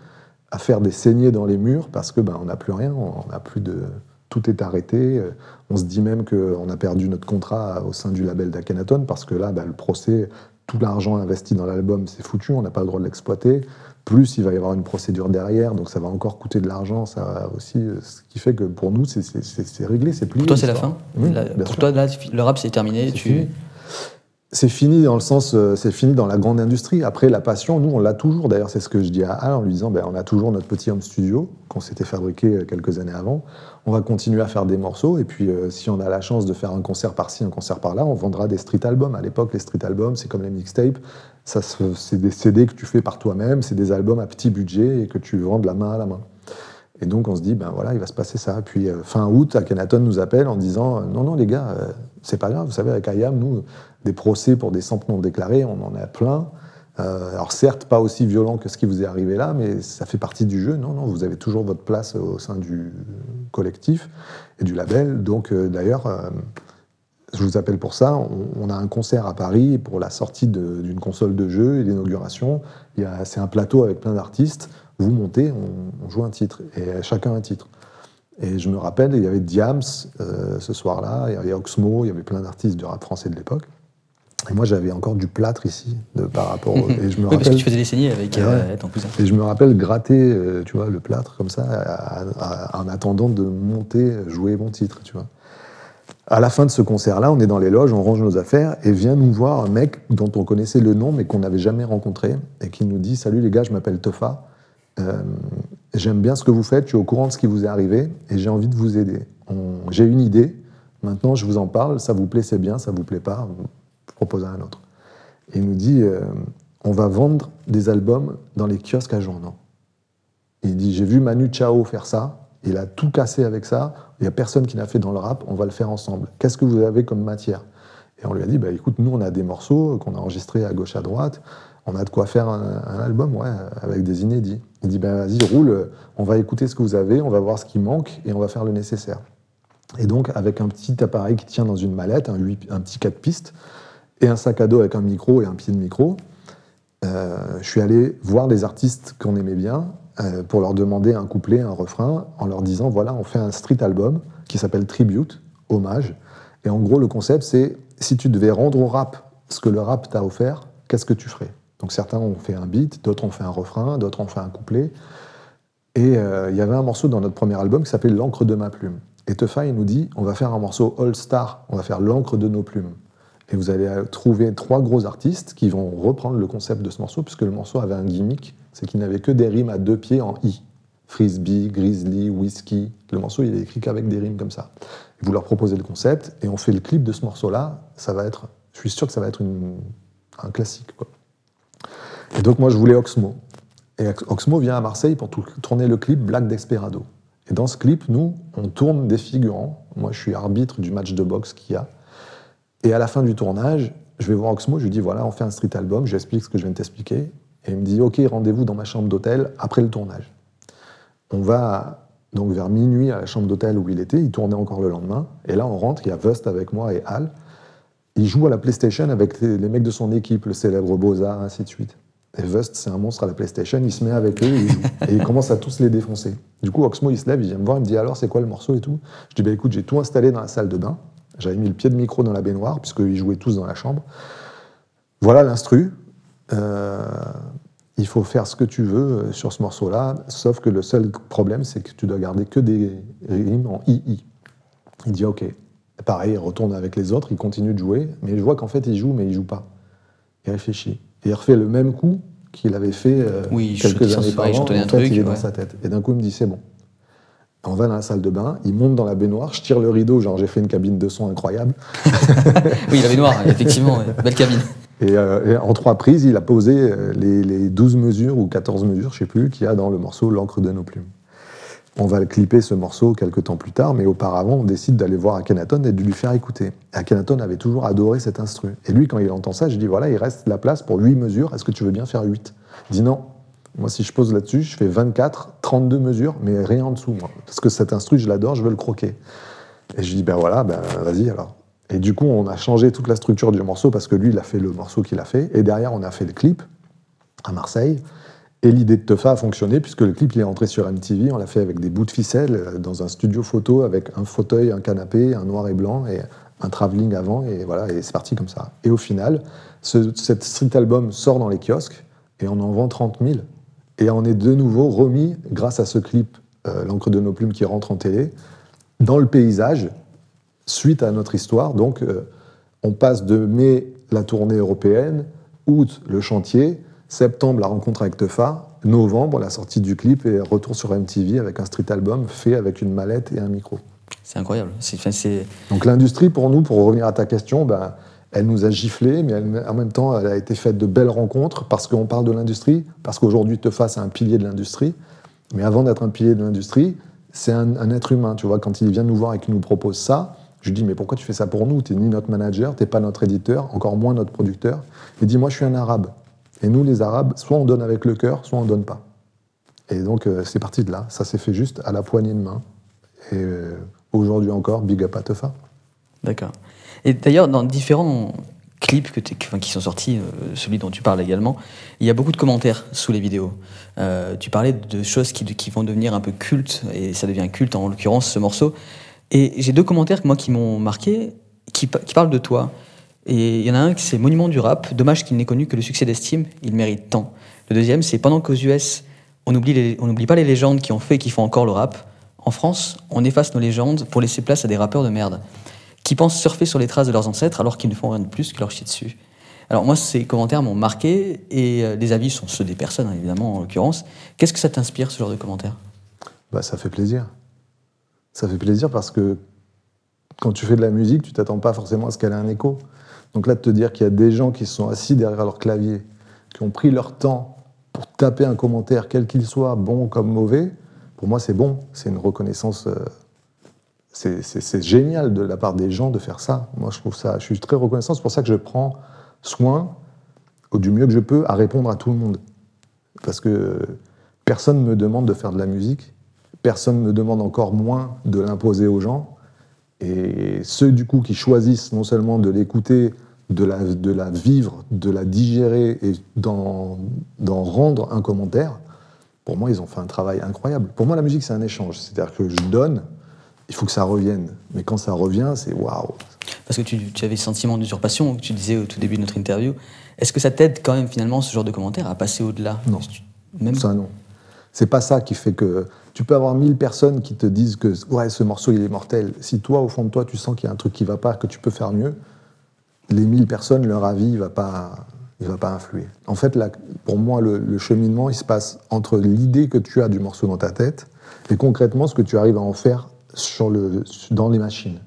à faire des saignées dans les murs parce que ben, on n'a plus rien, on n'a plus de, tout est arrêté. On se dit même qu'on a perdu notre contrat au sein du label d'Akhenaton parce que là, bah, le procès, tout l'argent investi dans l'album, c'est foutu, on n'a pas le droit de l'exploiter. Plus, il va y avoir une procédure derrière, donc ça va encore coûter de l'argent. Ça aussi, ce qui fait que pour nous, c'est réglé, c'est plus. Pour toi, c'est la fin Pour toi, là, le rap, c'est terminé. Tu... c'est fini dans le sens, euh, c'est fini dans la grande industrie. Après, la passion, nous, on l'a toujours. D'ailleurs, c'est ce que je dis à Al en lui disant, ben, on a toujours notre petit home studio qu'on s'était fabriqué euh, quelques années avant. On va continuer à faire des morceaux. Et puis, euh, si on a la chance de faire un concert par-ci, un concert par-là, on vendra des street albums. À l'époque, les street albums, c'est comme les mixtapes. Ça, c'est des CD que tu fais par toi-même. C'est des albums à petit budget et que tu vends de la main à la main. Et donc on se dit, ben voilà, il va se passer ça. Puis fin août, Akhenaton nous appelle en disant, non, non les gars, c'est pas grave, vous savez, avec IAM, nous, des procès pour des centres non déclarés, on en a plein. Euh, alors certes, pas aussi violent que ce qui vous est arrivé là, mais ça fait partie du jeu. Non, non, vous avez toujours votre place au sein du collectif et du label. Donc euh, d'ailleurs, euh, je vous appelle pour ça. On, a un concert à Paris pour la sortie d'une console de jeu et l'inauguration. C'est un plateau avec plein d'artistes. Vous montez, on, on, joue un titre et chacun un titre. Et je me rappelle, il y avait Diams ce soir-là, il y avait Oxmo, il y avait plein d'artistes du rap français de l'époque. Et moi, j'avais encore du plâtre ici de, par rapport. Au, et je me rappelle, parce que tu faisais des saignées avec euh, en plus. Et je me rappelle gratter, euh, tu vois, le plâtre comme ça, en attendant de monter, jouer mon titre, tu vois. À la fin de ce concert-là, on est dans les loges, on range nos affaires, et vient nous voir un mec dont on connaissait le nom, mais qu'on n'avait jamais rencontré, et qui nous dit Salut les gars, je m'appelle Tofa. Euh, j'aime bien ce que vous faites, je suis au courant de ce qui vous est arrivé, et j'ai envie de vous aider. J'ai une idée, maintenant je vous en parle, ça vous plaît, c'est bien, ça vous plaît pas, propose à un autre. il nous dit euh, on va vendre des albums dans les kiosques à journaux. Il dit j'ai vu Manu Chao faire ça, il a tout cassé avec ça, il n'y a personne qui l'a fait dans le rap, on va le faire ensemble. Qu'est-ce que vous avez comme matière? Et on lui a dit bah, écoute, nous on a des morceaux qu'on a enregistrés à gauche à droite, on a de quoi faire un, album, ouais, avec des inédits. Il dit ben vas-y, roule, on va écouter ce que vous avez, on va voir ce qui manque et on va faire le nécessaire. Et donc, avec un petit appareil qui tient dans une mallette, un, un petit 4 pistes, et un sac à dos avec un micro et un pied de micro. Euh, je suis allé voir des artistes qu'on aimait bien euh, pour leur demander un couplet, un refrain, en leur disant voilà, on fait un street album qui s'appelle Tribute, hommage. Et en gros, le concept, c'est si tu devais rendre au rap ce que le rap t'a offert, qu'est-ce que tu ferais? Donc certains ont fait un beat, d'autres ont fait un refrain, d'autres ont fait un couplet. Et euh, il y avait un morceau dans notre premier album qui s'appelle L'encre de ma plume. Et Tefa, il nous dit on va faire un morceau All Star, on va faire l'encre de nos plumes. Et vous allez trouver trois gros artistes qui vont reprendre le concept de ce morceau, puisque le morceau avait un gimmick, c'est qu'il n'avait que des rimes à deux pieds en I. Frisbee, Grizzly, Whisky. Le morceau, il est écrit qu'avec des rimes comme ça. Vous leur proposez le concept et on fait le clip de ce morceau-là. Ça va être, je suis sûr que ça va être un classique. Et donc moi, je voulais Oxmo. Et Oxmo vient à Marseille pour tourner le clip Black Desperado. Et dans ce clip, nous, on tourne des figurants. Moi, je suis arbitre du match de boxe qu'il y a. Et à la fin du tournage, je vais voir Oxmo, je lui dis voilà, on fait un street album, je lui explique ce que je viens de t'expliquer. Et il me dit ok, rendez-vous dans ma chambre d'hôtel après le tournage. On va donc vers minuit à la chambre d'hôtel où il était, il tournait encore le lendemain. Et là, on rentre, il y a Vust avec moi et Al. Il joue à la PlayStation avec les, mecs de son équipe, le célèbre Boza, ainsi de suite. Et Vust, c'est un monstre à la PlayStation, il se met avec eux et il commence à tous les défoncer. Du coup, Oxmo, il se lève, il vient me voir, il me dit alors, c'est quoi le morceau et tout? Je dis bah écoute, j'ai tout installé dans la salle de bain. J'avais mis le pied de micro dans la baignoire, puisqu'ils jouaient tous dans la chambre. Voilà l'instru. Euh, il faut faire ce que tu veux euh, sur ce morceau-là, sauf que le seul problème, c'est que tu dois garder que des rimes en II. Il dit OK. Pareil, il retourne avec les autres, il continue de jouer, mais je vois qu'en fait, il joue, mais il joue pas. Il réfléchit. Et il refait le même coup qu'il avait fait euh, quelques années avant. En fait, il est dans sa tête. Et d'un coup, il me dit c'est bon. On va dans la salle de bain, il monte dans la baignoire, je tire le rideau, genre j'ai fait une cabine de son incroyable. oui, la baignoire, effectivement, belle cabine. Euh, et, en trois prises, il a posé euh, les, 12 mesures ou 14 mesures, je sais plus, qu'il y a dans le morceau L'encre de nos plumes. On va clipper ce morceau quelques temps plus tard, mais auparavant, on décide d'aller voir Akhenaton et de lui faire écouter. Akhenaton avait toujours adoré cet instru. Et lui, quand il entend ça, je dis voilà, il reste la place pour 8 mesures, est-ce que tu veux bien faire 8 Il dit non, moi, si je pose là-dessus, je fais 24, 32 mesures, mais rien en dessous. Parce que cet instru, je l'adore, je veux le croquer. Et je dis, ben voilà, ben vas-y alors. Et du coup, on a changé toute la structure du morceau parce que lui, il a fait le morceau qu'il a fait. Et derrière, on a fait le clip à Marseille. Et l'idée de Teufa a fonctionné puisque le clip il est entré sur MTV. On l'a fait avec des bouts de ficelle euh, dans un studio photo avec un fauteuil, un canapé, un noir et blanc et un travelling avant. Et voilà, et c'est parti comme ça. Et au final, ce, cet street album sort dans les kiosques et on en vend 30 000. Et on est de nouveau remis, grâce à ce clip, euh, L'encre de nos plumes qui rentre en télé, dans le paysage, suite à notre histoire. Donc, euh, On passe de mai, la tournée européenne, août, le chantier, septembre, la rencontre avec Tefa, novembre, la sortie du clip et retour sur MTV avec un street album fait avec une mallette et un micro. C'est incroyable. Donc l'industrie, pour nous, pour revenir à ta question, ben, elle nous a giflé, mais en même temps, elle a été faite de belles rencontres parce qu'on parle de l'industrie, parce qu'aujourd'hui, Tefa, c'est un pilier de l'industrie. Mais avant d'être un pilier de l'industrie, c'est un, être humain. Tu vois, quand il vient nous voir et qu'il nous propose ça, je lui dis, mais pourquoi tu fais ça pour nous? Tu n'es ni notre manager, tu n'es pas notre éditeur, encore moins notre producteur. Il dit, moi, je suis un arabe. Et nous, les arabes, soit on donne avec le cœur, soit on donne pas. Et donc, euh, c'est parti de là. Ça s'est fait juste à la poignée de main. Et euh, aujourd'hui encore, big up à Tefa. D'accord. Et d'ailleurs, dans différents clips qui sont sortis, euh, celui dont tu parles également, il y a beaucoup de commentaires sous les vidéos. Euh, tu parlais de choses qui, qui, vont devenir un peu cultes, et ça devient culte en l'occurrence ce morceau. Et j'ai deux commentaires moi qui m'ont marqué, qui, qui, parlent de toi. Et il y en a un, c'est Monument du rap, dommage qu'il n'ait connu que le succès d'estime, il mérite tant. Le deuxième, c'est pendant qu'aux US, on n'oublie pas les légendes qui ont fait et qui font encore le rap, en France, on efface nos légendes pour laisser place à des rappeurs de merde qui pensent surfer sur les traces de leurs ancêtres alors qu'ils ne font rien de plus que leur chier dessus. Alors moi, ces commentaires m'ont marqué et euh, les avis sont ceux des personnes, hein, évidemment, en l'occurrence. Qu'est-ce que ça t'inspire, ce genre de commentaires? Bah, Ça fait plaisir. Ça fait plaisir parce que quand tu fais de la musique, tu t'attends pas forcément à ce qu'elle ait un écho. Donc là, de te dire qu'il y a des gens qui sont assis derrière leur clavier, qui ont pris leur temps pour taper un commentaire, quel qu'il soit, bon comme mauvais, pour moi, c'est bon. C'est une reconnaissance euh, c'est génial de la part des gens de faire ça. Moi, je trouve ça, je suis très reconnaissant. C'est pour ça que je prends soin, du mieux que je peux, à répondre à tout le monde. Parce que personne ne me demande de faire de la musique, personne ne me demande encore moins de l'imposer aux gens. Et ceux, du coup, qui choisissent non seulement de l'écouter, de la, de la vivre, de la digérer et d'en rendre un commentaire, pour moi, ils ont fait un travail incroyable. Pour moi, la musique, c'est un échange. C'est-à-dire que je donne, il faut que ça revienne. Mais quand ça revient, c'est waouh. Parce que tu, avais ce sentiment d'usurpation que tu disais au tout début de notre interview. Est-ce que ça t'aide quand même finalement ce genre de commentaires à passer au-delà? Non. Même... Ça non. C'est pas ça qui fait que tu peux avoir mille personnes qui te disent que ouais ce morceau il est mortel. Si toi au fond de toi tu sens qu'il y a un truc qui va pas, que tu peux faire mieux, les mille personnes leur avis il va pas il va pas influer. En fait là, pour moi le, le cheminement il se passe entre l'idée que tu as du morceau dans ta tête et concrètement ce que tu arrives à en faire le, dans les machines.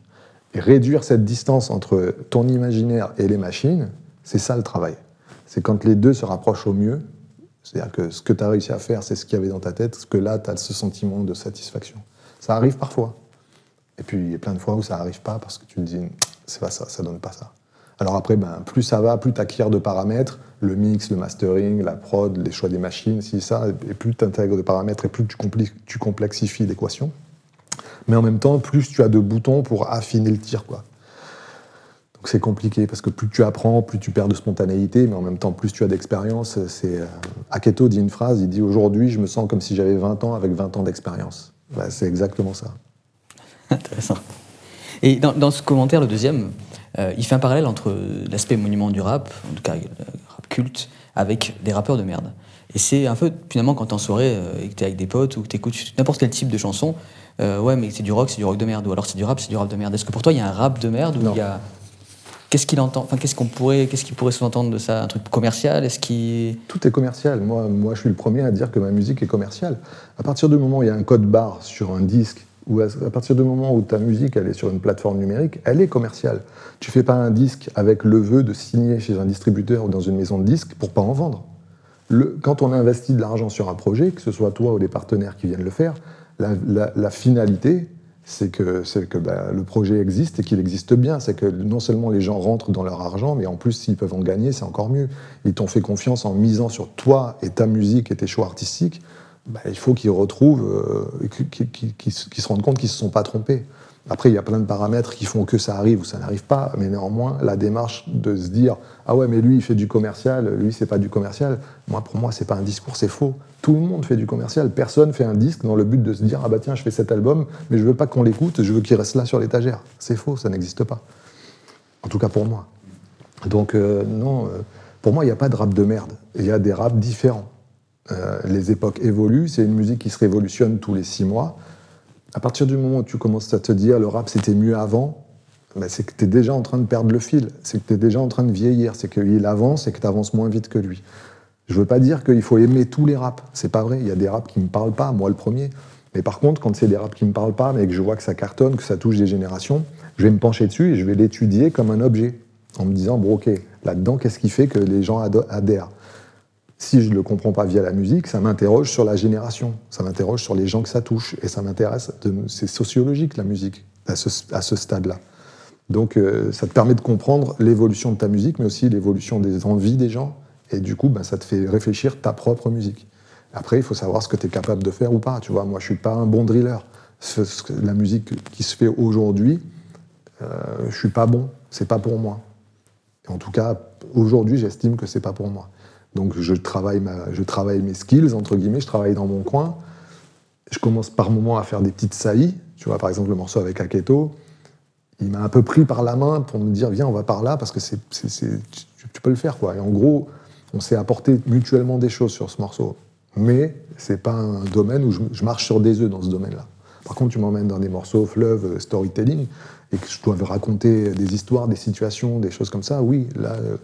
Et réduire cette distance entre ton imaginaire et les machines, c'est ça le travail. C'est quand les deux se rapprochent au mieux, c'est-à-dire que ce que tu as réussi à faire, c'est ce qu'il y avait dans ta tête, que là, tu as ce sentiment de satisfaction. Ça arrive parfois. Et puis, il y a plein de fois où ça n'arrive pas parce que tu te dis, c'est pas ça, ça donne pas ça. Alors après, ben, plus ça va, plus tu acquiers de paramètres, le mix, le mastering, la prod, les choix des machines, si ça, et plus tu intègres de paramètres et plus tu complexifies l'équation mais en même temps, plus tu as de boutons pour affiner le tir. Quoi. Donc c'est compliqué, parce que plus tu apprends, plus tu perds de spontanéité, mais en même temps, plus tu as d'expérience. C'est, euh, Aketo dit une phrase, il dit « Aujourd'hui, je me sens comme si j'avais 20 ans avec 20 ans d'expérience bah, C'est exactement ça. Intéressant. Et dans, ce commentaire, le deuxième, euh, il fait un parallèle entre l'aspect monument du rap, en tout cas le rap culte, avec des rappeurs de merde. Et c'est un peu, finalement, quand t'es en soirée euh, et que t'es avec des potes ou que t'écoutes n'importe quel type de chanson, euh, ouais, mais c'est du rock, c'est du rock de merde, ou alors c'est du rap, c'est du rap de merde. Est-ce que pour toi, il y a un rap de merde ou il y a... Qu'est-ce qu'il entend Enfin, qu'est-ce qu'on pourrait, qu'est-ce qu'il pourrait sous-entendre de ça? Un truc commercial? Est-ce qu'il Tout est commercial. Moi, moi, je suis le premier à dire que ma musique est commerciale. À partir du moment où il y a un code barre sur un disque, ou à, partir du moment où ta musique elle est sur une plateforme numérique, elle est commerciale. Tu fais pas un disque avec le vœu de signer chez un distributeur ou dans une maison de disques pour pas en vendre. Le, quand on investit de l'argent sur un projet, que ce soit toi ou les partenaires qui viennent le faire, la, finalité, c'est que, que bah, le projet existe et qu'il existe bien. C'est que non seulement les gens rentrent dans leur argent, mais en plus, s'ils peuvent en gagner, c'est encore mieux. Ils t'ont fait confiance en misant sur toi et ta musique et tes choix artistiques. Bah, il faut qu'ils retrouvent, euh, qu'ils se rendent compte qu'ils ne se sont pas trompés. Après, il y a plein de paramètres qui font que ça arrive ou ça n'arrive pas, mais néanmoins, la démarche de se dire ah ouais, mais lui il fait du commercial, lui c'est pas du commercial. Moi, pour moi, c'est pas un discours, c'est faux. Tout le monde fait du commercial. Personne fait un disque dans le but de se dire ah bah tiens, je fais cet album, mais je veux pas qu'on l'écoute, je veux qu'il reste là sur l'étagère. C'est faux, ça n'existe pas. En tout cas pour moi. Donc euh, non, euh, pour moi, il n'y a pas de rap de merde. Il y a des raps différents. Euh, les époques évoluent, c'est une musique qui se révolutionne tous les six mois. À partir du moment où tu commences à te dire le rap c'était mieux avant, bah, c'est que tu es déjà en train de perdre le fil, c'est que tu es déjà en train de vieillir, c'est qu'il avance et que tu avances moins vite que lui. Je veux pas dire qu'il faut aimer tous les raps, c'est pas vrai, il y a des raps qui me parlent pas, moi le premier. Mais par contre, quand c'est des raps qui me parlent pas, mais que je vois que ça cartonne, que ça touche des générations, je vais me pencher dessus et je vais l'étudier comme un objet, en me disant, bon ok, là-dedans, qu'est-ce qui fait que les gens adhèrent? Si je ne le comprends pas via la musique, ça m'interroge sur la génération, ça m'interroge sur les gens que ça touche, et ça m'intéresse, c'est sociologique la musique, à ce, stade-là. Donc euh, ça te permet de comprendre l'évolution de ta musique, mais aussi l'évolution des envies des gens, et du coup, ben, ça te fait réfléchir ta propre musique. Après, il faut savoir ce que tu es capable de faire ou pas. Tu vois, moi, je suis pas un bon driller. la musique qui se fait aujourd'hui, euh, je suis pas bon. C'est pas pour moi. en tout cas, aujourd'hui, j'estime que c'est pas pour moi. Donc je travaille, mes skills, entre guillemets, je travaille dans mon coin. Je commence par moments à faire des petites saillies. Tu vois, par exemple, le morceau avec Aketo, il m'a un peu pris par la main pour me dire viens, on va par là, parce que c'est, tu, peux le faire. Quoi. Et en gros, on s'est apporté mutuellement des choses sur ce morceau. Mais c'est pas un domaine où je, je marche sur des œufs dans ce domaine-là. Par contre, tu m'emmènes dans des morceaux fleuve, storytelling, et que je dois raconter des histoires, des situations, des choses comme ça, oui, là, euh,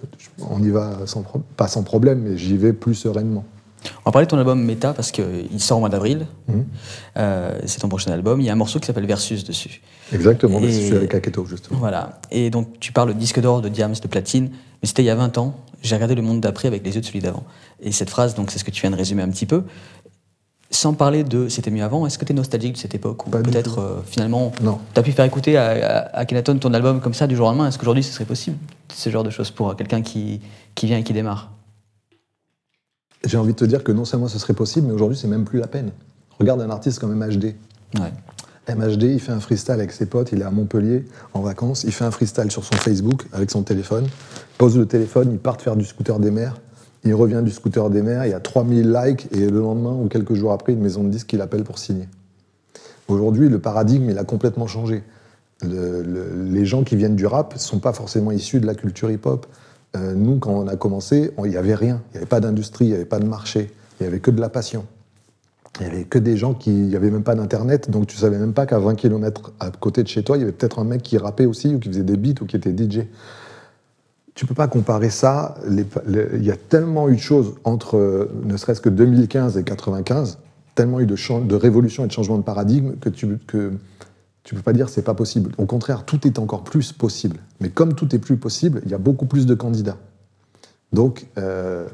on y va sans pas sans problème, mais j'y vais plus sereinement. On va parler de ton album Meta parce qu'il sort au mois d'avril. Mhm. Euh, c'est ton prochain album. Il y a un morceau qui s'appelle Versus dessus. Exactement, je suis avec Aketo justement. Voilà. Et donc tu parles de disque d'or, de diams, de platine. Mais c'était il y a 20 ans. J'ai regardé le monde d'après avec les yeux de celui d'avant. Et cette phrase, donc c'est ce que tu viens de résumer un petit peu sans parler de c'était mieux avant, est-ce que tu es nostalgique de cette époque Ou peut-être euh, finalement, tu as pu faire écouter à, à, Kenaton ton album comme ça du jour au lendemain? Est-ce qu'aujourd'hui ce serait possible Ce genre de choses pour quelqu'un qui, qui vient et qui démarre? J'ai envie de te dire que non seulement ce serait possible, mais aujourd'hui c'est même plus la peine. Regarde un artiste comme MHD. MHD, il fait un freestyle avec ses potes, il est à Montpellier en vacances, il fait un freestyle sur son Facebook avec son téléphone, pose le téléphone, il part faire du scooter des mers, il revient du scooter des mers, il y a 3000 likes, et le lendemain ou quelques jours après, une maison de disques qui l'appelle pour signer. Aujourd'hui, le paradigme, il a complètement changé. les gens qui viennent du rap ne sont pas forcément issus de la culture hip-hop. Euh, nous, quand on a commencé, il n'y avait rien. Il n'y avait pas d'industrie, il n'y avait pas de marché. Il n'y avait que de la passion. Il n'y avait que des gens qui. Il n'y avait même pas d'Internet, donc tu savais même pas qu'à 20 km à côté de chez toi, il y avait peut-être un mec qui rappait aussi, ou qui faisait des beats, ou qui était DJ tu peux pas comparer ça. Il y a tellement eu de choses entre ne serait-ce que 2015 et 95, tellement eu de, de révolution et de changement de paradigme que tu que peux pas dire c'est pas possible. Au contraire, tout est encore plus possible. Mais comme tout est plus possible, il y a beaucoup plus de candidats. Donc euh,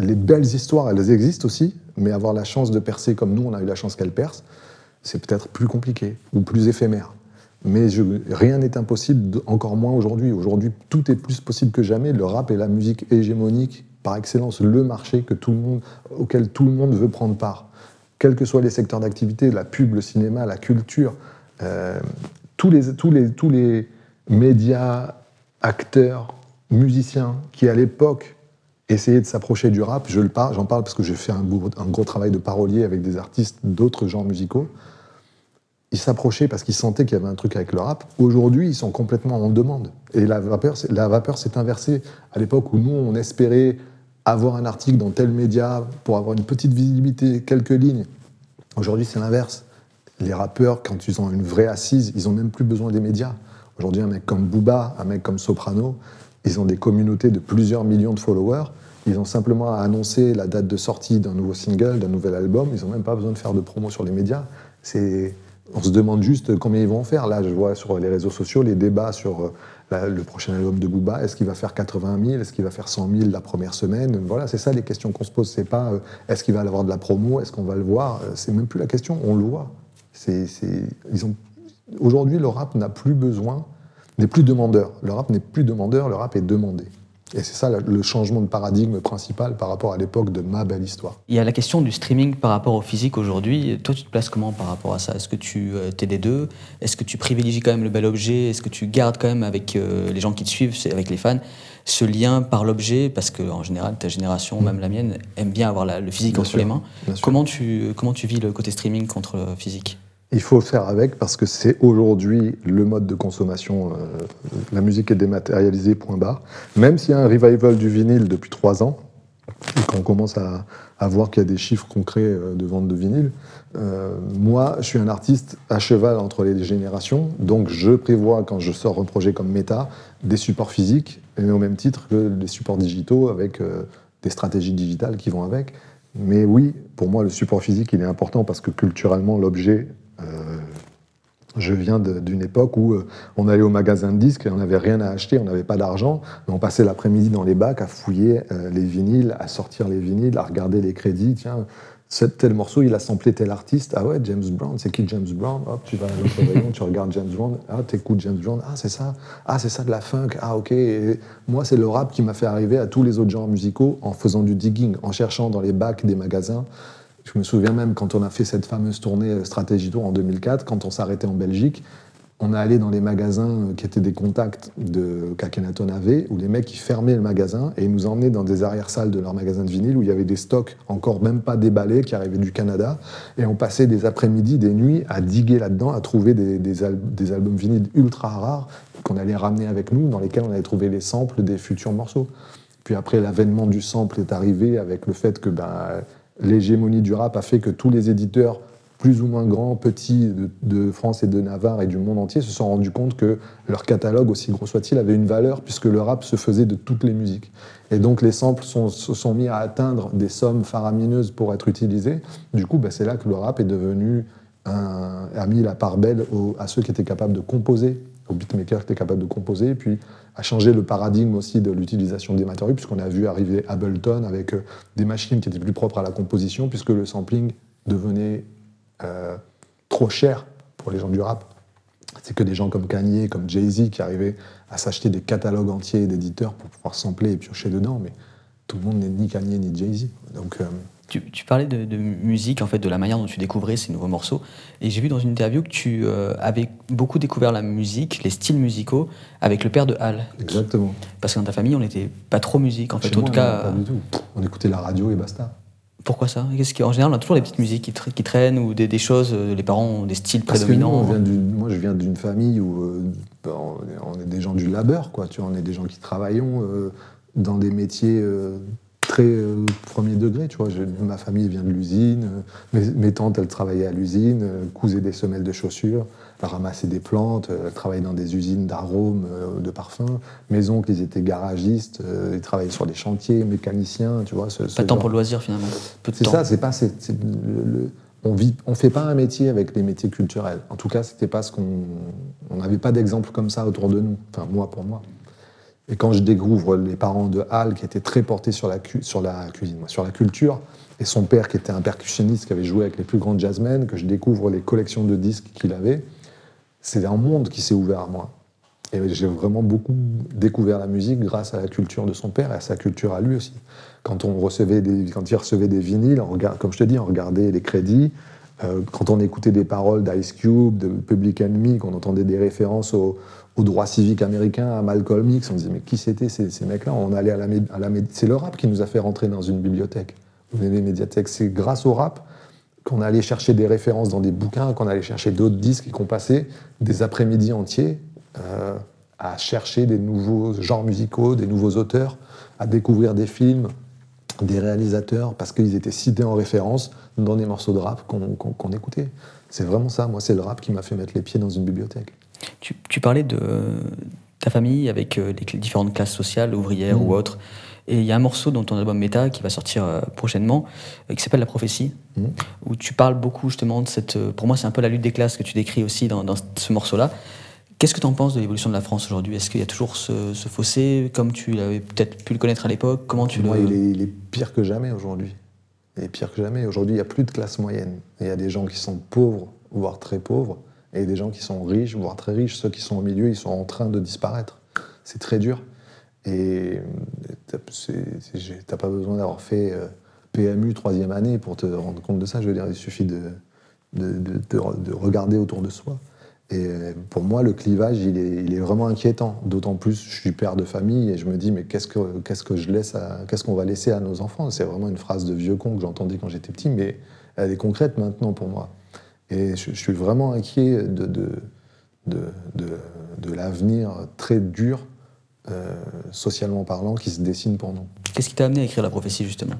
les belles histoires, elles existent aussi, mais avoir la chance de percer comme nous, on a eu la chance qu'elles percent, c'est peut-être plus compliqué ou plus éphémère. Mais rien n'est impossible, encore moins aujourd'hui. Aujourd'hui, tout est plus possible que jamais. Le rap est la musique hégémonique par excellence, le marché que tout le monde, auquel tout le monde veut prendre part. Quels que soient les secteurs d'activité, la pub, le cinéma, la culture, euh, tous, les, tous, les, tous les médias, acteurs, musiciens qui, à l'époque, essayaient de s'approcher du rap, je le parle, j'en parle parce que j'ai fait un, un gros travail de parolier avec des artistes d'autres genres musicaux ils s'approchaient parce qu'ils sentaient qu'il y avait un truc avec le rap. Aujourd'hui, ils sont complètement en demande. Et la vapeur, la vapeur s'est inversée. À l'époque où nous, on espérait avoir un article dans tel média pour avoir une petite visibilité, quelques lignes. Aujourd'hui, c'est l'inverse. Les rappeurs, quand ils ont une vraie assise, ils n'ont même plus besoin des médias. Aujourd'hui, un mec comme Booba, un mec comme Soprano, ils ont des communautés de plusieurs millions de followers. Ils ont simplement à annoncer la date de sortie d'un nouveau single, d'un nouvel album. Ils n'ont même pas besoin de faire de promo sur les médias. C'est on se demande juste combien ils vont faire. Là, je vois sur les réseaux sociaux les débats sur euh, le prochain album de Booba. Est-ce qu'il va faire 80 000 Est-ce qu'il va faire 100 000 la première semaine? Voilà, c'est ça les questions qu'on se pose. C'est pas euh, est-ce qu'il va avoir de la promo? Est-ce qu'on va le voir? Euh, C'est même plus la question. On le voit. Aujourd'hui, le rap n'a plus besoin, n'est plus demandeur. Le rap n'est plus demandeur. Le rap est demandé. Et c'est ça le changement de paradigme principal par rapport à l'époque de ma belle histoire. Il y a la question du streaming par rapport au physique aujourd'hui. Toi, tu te places comment par rapport à ça? Est-ce que tu euh, t'es des deux? Est-ce que tu privilégies quand même le bel objet? Est-ce que tu gardes quand même avec euh, les gens qui te suivent, avec les fans, ce lien par l'objet? Parce qu'en général, ta génération, même la mienne, aime bien avoir le physique entre les mains. Comment tu, comment tu vis le côté streaming contre le physique? Il faut faire avec parce que c'est aujourd'hui le mode de consommation. Euh, la musique est dématérialisée, point barre. Même s'il y a un revival du vinyle depuis trois ans, et qu'on commence à, voir qu'il y a des chiffres concrets euh, de vente de vinyle. Euh, moi, je suis un artiste à cheval entre les générations, donc je prévois, quand je sors un projet comme Meta, des supports physiques, et au même titre que des supports digitaux avec des stratégies digitales qui vont avec. Mais oui, pour moi, le support physique, il est important parce que culturellement, l'objet je viens d'une époque où euh, on allait au magasin de disques et on n'avait rien à acheter, on n'avait pas d'argent, mais on passait l'après-midi dans les bacs à fouiller euh, les vinyles, à sortir les vinyles, à regarder les crédits. Tiens, tel morceau, il a samplé tel artiste. Ah ouais, James Brown, c'est qui James Brown? Hop, tu vas à l'autre rayon, tu regardes James Brown. Ah, t'écoutes James Brown. Ah, c'est ça. Ah, c'est ça de la funk. Ah, ok. moi, c'est le rap qui m'a fait arriver à tous les autres genres musicaux en faisant du digging, en cherchant dans les bacs des magasins je me souviens même quand on a fait cette fameuse tournée euh, Stratégie Tour en 2004, quand on s'arrêtait en Belgique, on est allé dans les magasins euh, qui étaient des contacts de qu'Akhenaton avait, où les mecs ils fermaient le magasin et nous emmenaient dans des arrière-salles de leur magasin de vinyle où il y avait des stocks encore même pas déballés qui arrivaient du Canada. Et on passait des après-midi, des nuits à diguer là-dedans, à trouver des, des, des albums vinyles ultra rares qu'on allait ramener avec nous, dans lesquels on allait trouver les samples des futurs morceaux. Puis après, l'avènement du sample est arrivé avec le fait que ben, l'hégémonie du rap a fait que tous les éditeurs plus ou moins grands, petits de, France et de Navarre et du monde entier se sont rendus compte que leur catalogue, aussi gros soit-il, avait une valeur puisque le rap se faisait de toutes les musiques. Et donc les samples se sont mis à atteindre des sommes faramineuses pour être utilisés. Du coup, bah, c'est là que le rap est devenu un, a mis la part belle à ceux qui étaient capables de composer, aux beatmakers qui étaient capables de composer, puis a changé le paradigme aussi de l'utilisation des matériaux, puisqu'on a vu arriver Ableton avec euh, des machines qui étaient plus propres à la composition, puisque le sampling devenait euh, trop cher pour les gens du rap. C'est que des gens comme Kanye, comme Jay-Z qui arrivaient à s'acheter des catalogues entiers d'éditeurs pour pouvoir sampler et piocher dedans, mais tout le monde n'est ni Kanye ni Jay-Z. Euh, tu, parlais de, musique, en fait, de la manière dont tu découvrais ces nouveaux morceaux. Et j'ai vu dans une interview que tu euh, avais beaucoup découvert la musique, les styles musicaux, avec le père de Hal. Exactement. Parce que dans ta famille, on n'était pas trop musique, en fait. en tout cas, pas du tout. On écoutait la radio et basta. Pourquoi ça? Qu'est-ce En général, on a toujours des petites musiques qui, qui traînent ou des, choses. Euh, les parents ont des styles prédominants. moi, je viens d'une famille où euh, ben, on est des gens du labeur, quoi. Tu vois, on est des gens qui travaillons dans des métiers très euh, premier degré. Tu vois, ma famille vient de l'usine, euh, mes, tantes, elles travaillaient à l'usine, euh, cousaient des semelles de chaussures, ramassaient des plantes, elles travaillaient dans des usines d'arômes, de parfums. Mes oncles, ils étaient garagistes, ils travaillaient sur des chantiers, mécaniciens, tu vois. Ce, pas de temps pour le loisir, finalement. C'est ça, c'est pas... on ne on fait pas un métier avec les métiers culturels. En tout cas, c'était pas ce qu'on... On n'avait pas d'exemple comme ça autour de nous. Enfin, moi, pour moi. Et quand je découvre les parents de Hal, qui étaient très portés sur la, cuisine, sur la culture, et son père qui était un percussionniste qui avait joué avec les plus grands jazzmen, que je découvre les collections de disques qu'il avait, c'est un monde qui s'est ouvert à moi. Et j'ai vraiment beaucoup découvert la musique grâce à la culture de son père et à sa culture à lui aussi. Quand, on recevait quand il recevait des vinyles, comme je te dis, on regardait les crédits. Euh, quand on écoutait des paroles d'Ice Cube, de Public Enemy, qu'on entendait des références au, au droit civique américain, à Malcolm X. On disait, mais qui c'était ces, mecs-là? On allait à la, C'est le rap qui nous a fait rentrer dans une bibliothèque, les médiathèques. C'est grâce au rap qu'on allait chercher des références dans des bouquins, qu'on allait chercher d'autres disques et qu'on passait des après-midi entiers euh, à chercher des nouveaux genres musicaux, des nouveaux auteurs, à découvrir des films, des réalisateurs, parce qu'ils étaient cités en référence dans des morceaux de rap qu'on écoutait. C'est vraiment ça, moi, c'est le rap qui m'a fait mettre les pieds dans une bibliothèque. Tu, parlais de ta famille avec euh, les différentes classes sociales, ouvrières ou mm. autres. Et il y a un morceau dans ton album Méta qui va sortir euh, prochainement, euh, qui s'appelle La prophétie, mm. où tu parles beaucoup justement de cette. Pour moi, c'est un peu la lutte des classes que tu décris aussi dans, ce morceau-là. Qu'est-ce que tu en penses de l'évolution de la France aujourd'hui? Est-ce qu'il y a toujours ce, fossé, comme tu avais peut-être pu le connaître à l'époque? Comment tu Moi, il, est, il, est, pire que jamais aujourd'hui. Il est pire que jamais. Aujourd'hui, il n'y a plus de classe moyenne. Il y a des gens qui sont pauvres, voire très pauvres, et des gens qui sont riches, voire très riches, ceux qui sont au milieu, ils sont en train de disparaître. C'est très dur. Et t'as pas besoin d'avoir fait euh, PMU troisième année pour te rendre compte de ça. Je veux dire, il suffit de, de, de, regarder autour de soi. Et euh, pour moi, le clivage, il est, il est vraiment inquiétant. D'autant plus, je suis père de famille et je me dis, mais qu'est-ce que, qu'est-ce que je laisse, qu'est-ce qu'on va laisser à nos enfants? C'est vraiment une phrase de vieux con que j'entendais quand j'étais petit, mais elle est concrète maintenant pour moi. Et je, suis vraiment inquiet de, de, de, de l'avenir très dur socialement parlant, qui se dessine pour nous. Qu'est-ce qui t'a amené à écrire la prophétie, justement?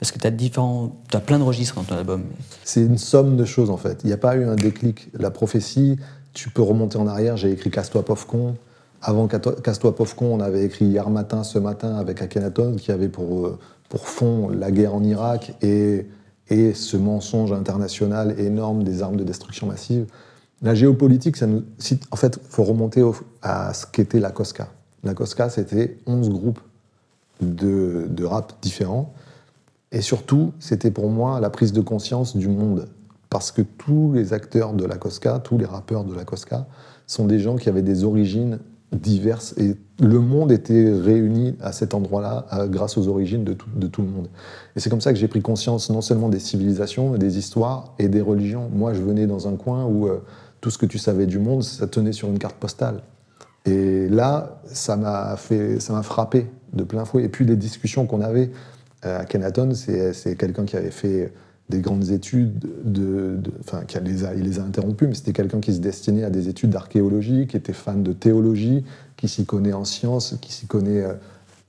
Parce que tu as, différents... as plein de registres dans ton album. C'est une somme de choses, en fait. Il n'y a pas eu un déclic. La prophétie, tu peux remonter en arrière. J'ai écrit Casse-toi, pauvre con. Avant Casse-toi, pauvre con, on avait écrit Hier matin, ce matin avec Akhenaton, qui avait pour, euh, pour fond la guerre en Irak et, et ce mensonge international énorme des armes de destruction massive. La géopolitique, ça nous, en fait, il faut remonter à ce qu'était la COSCA. La COSCA, c'était 11 groupes de, de rap différents. Et surtout, c'était pour moi la prise de conscience du monde. Parce que tous les acteurs de la COSCA, tous les rappeurs de la COSCA, sont des gens qui avaient des origines diverses. Et le monde était réuni à cet endroit-là grâce aux origines de tout, le monde. Et c'est comme ça que j'ai pris conscience non seulement des civilisations, des histoires et des religions. Moi, je venais dans un coin où euh, tout ce que tu savais du monde, ça tenait sur une carte postale. Et là, ça m'a fait, ça m'a frappé de plein fouet. Et puis les discussions qu'on avait euh, à Kenaton, c'est quelqu'un qui avait fait des grandes études, de, enfin, qui les a, il les a interrompues, mais c'était quelqu'un qui se destinait à des études d'archéologie, qui était fan de théologie, qui s'y connaît en sciences, qui s'y connaît euh,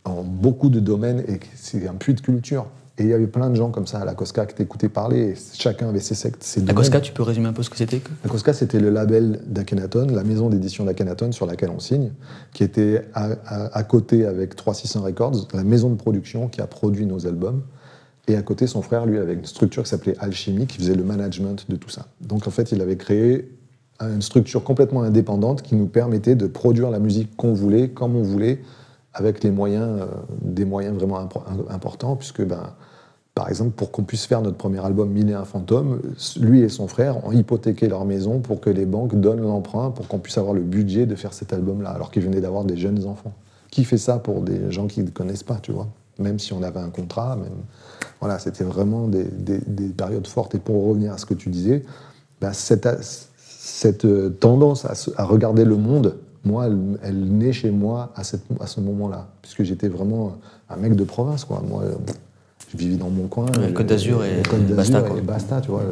en beaucoup de domaines, et c'est un puits de culture. Et il y avait plein de gens comme ça à la COSCA qui t'écoutaient parler, et chacun avait ses sectes. Ses la COSCA, tu peux résumer un peu ce que c'était La COSCA, c'était le label d'Akhenaton, la maison d'édition d'Akhenaton sur laquelle on signe, qui était à, à côté avec 3600 Records, la maison de production qui a produit nos albums. Et à côté, son frère, lui, avait une structure qui s'appelait Alchimie, qui faisait le management de tout ça. Donc en fait, il avait créé une structure complètement indépendante qui nous permettait de produire la musique qu'on voulait, comme on voulait, avec les moyens, euh, des moyens vraiment importants, puisque, ben, par exemple, pour qu'on puisse faire notre premier album Mille et un fantômes, lui et son frère ont hypothéqué leur maison pour que les banques donnent l'emprunt pour qu'on puisse avoir le budget de faire cet album-là, alors qu'ils venaient d'avoir des jeunes enfants. Qui fait ça pour des gens qui ne connaissent pas, tu vois? Même si on avait un contrat, même voilà, c'était vraiment des, périodes fortes. Et pour revenir à ce que tu disais, bah, cette, euh, tendance à, regarder le monde, moi, elle, naît chez moi à, ce moment-là, puisque j'étais vraiment un mec de province, quoi. Moi, je vivais dans mon coin. Le Côte d'Azur et, basta, et basta, tu vois.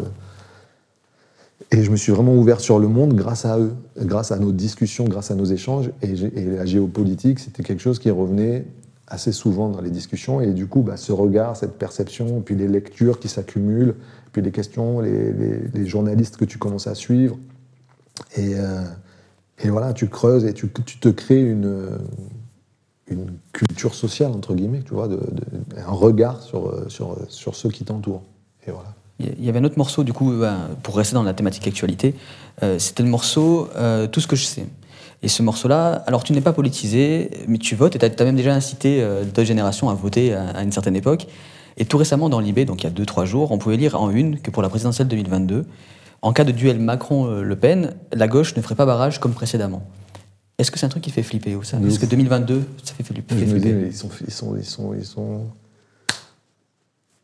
Et je me suis vraiment ouvert sur le monde grâce à eux, grâce à nos discussions, grâce à nos échanges. Et, et la géopolitique, c'était quelque chose qui revenait assez souvent dans les discussions. Et du coup, bah, ce regard, cette perception, puis les lectures qui s'accumulent, puis les questions, les, journalistes que tu commences à suivre. Et, euh, voilà, tu creuses et tu, te crées une, une culture sociale, entre guillemets, tu vois, un regard sur, sur, sur ceux qui t'entourent. Et voilà. Il y avait un autre morceau, du coup, bah, pour rester dans la thématique actualité, euh, c'était le morceau euh, Tout ce que je sais. Et ce morceau-là, alors tu n'es pas politisé, mais tu votes, et tu as, même déjà incité euh, d'autres générations à voter à, une certaine époque. Et tout récemment, dans l'IB, donc il y a 2-3 jours, on pouvait lire en une que pour la présidentielle 2022, en cas de duel Macron-Le Pen, la gauche ne ferait pas barrage comme précédemment. Est-ce que c'est un truc qui fait flipper ou ça? Est-ce que 2022, ça fait flipper, ils, sont, ils, sont, ils, sont, ils, sont,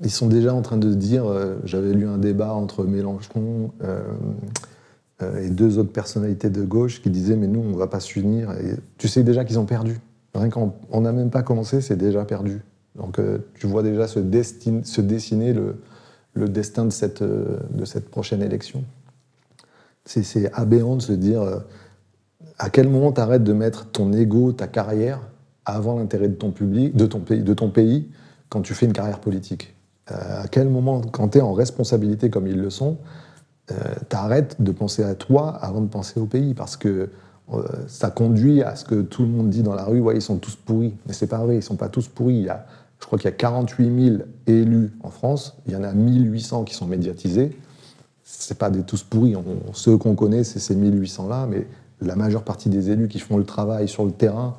ils sont déjà en train de dire, euh, j'avais lu un débat entre Mélenchon, euh, et deux autres personnalités de gauche qui disaient mais nous on va pas s'unir. Tu sais déjà qu'ils ont perdu. Rien qu'on n'a même pas commencé, c'est déjà perdu. Donc euh, tu vois déjà se, se dessiner le, le, destin de cette, euh, de cette prochaine élection. C'est aberrant de se dire à quel moment tu arrêtes de mettre ton ego, ta carrière avant l'intérêt de ton public, de ton pays, de ton pays quand tu fais une carrière politique? à quel moment, quand tu es en responsabilité comme ils le sont, euh, t'arrêtes de penser à toi avant de penser au pays, parce que euh, ça conduit à ce que tout le monde dit dans la rue, ouais, ils sont tous pourris. Mais c'est pas vrai, ils sont pas tous pourris. Il y a, je crois qu'il y a 48 000 élus en France, il y en a 1800 qui sont médiatisés. C'est pas des tous pourris. ceux qu'on connaît, c'est ces 1800-là, mais la majeure partie des élus qui font le travail sur le terrain,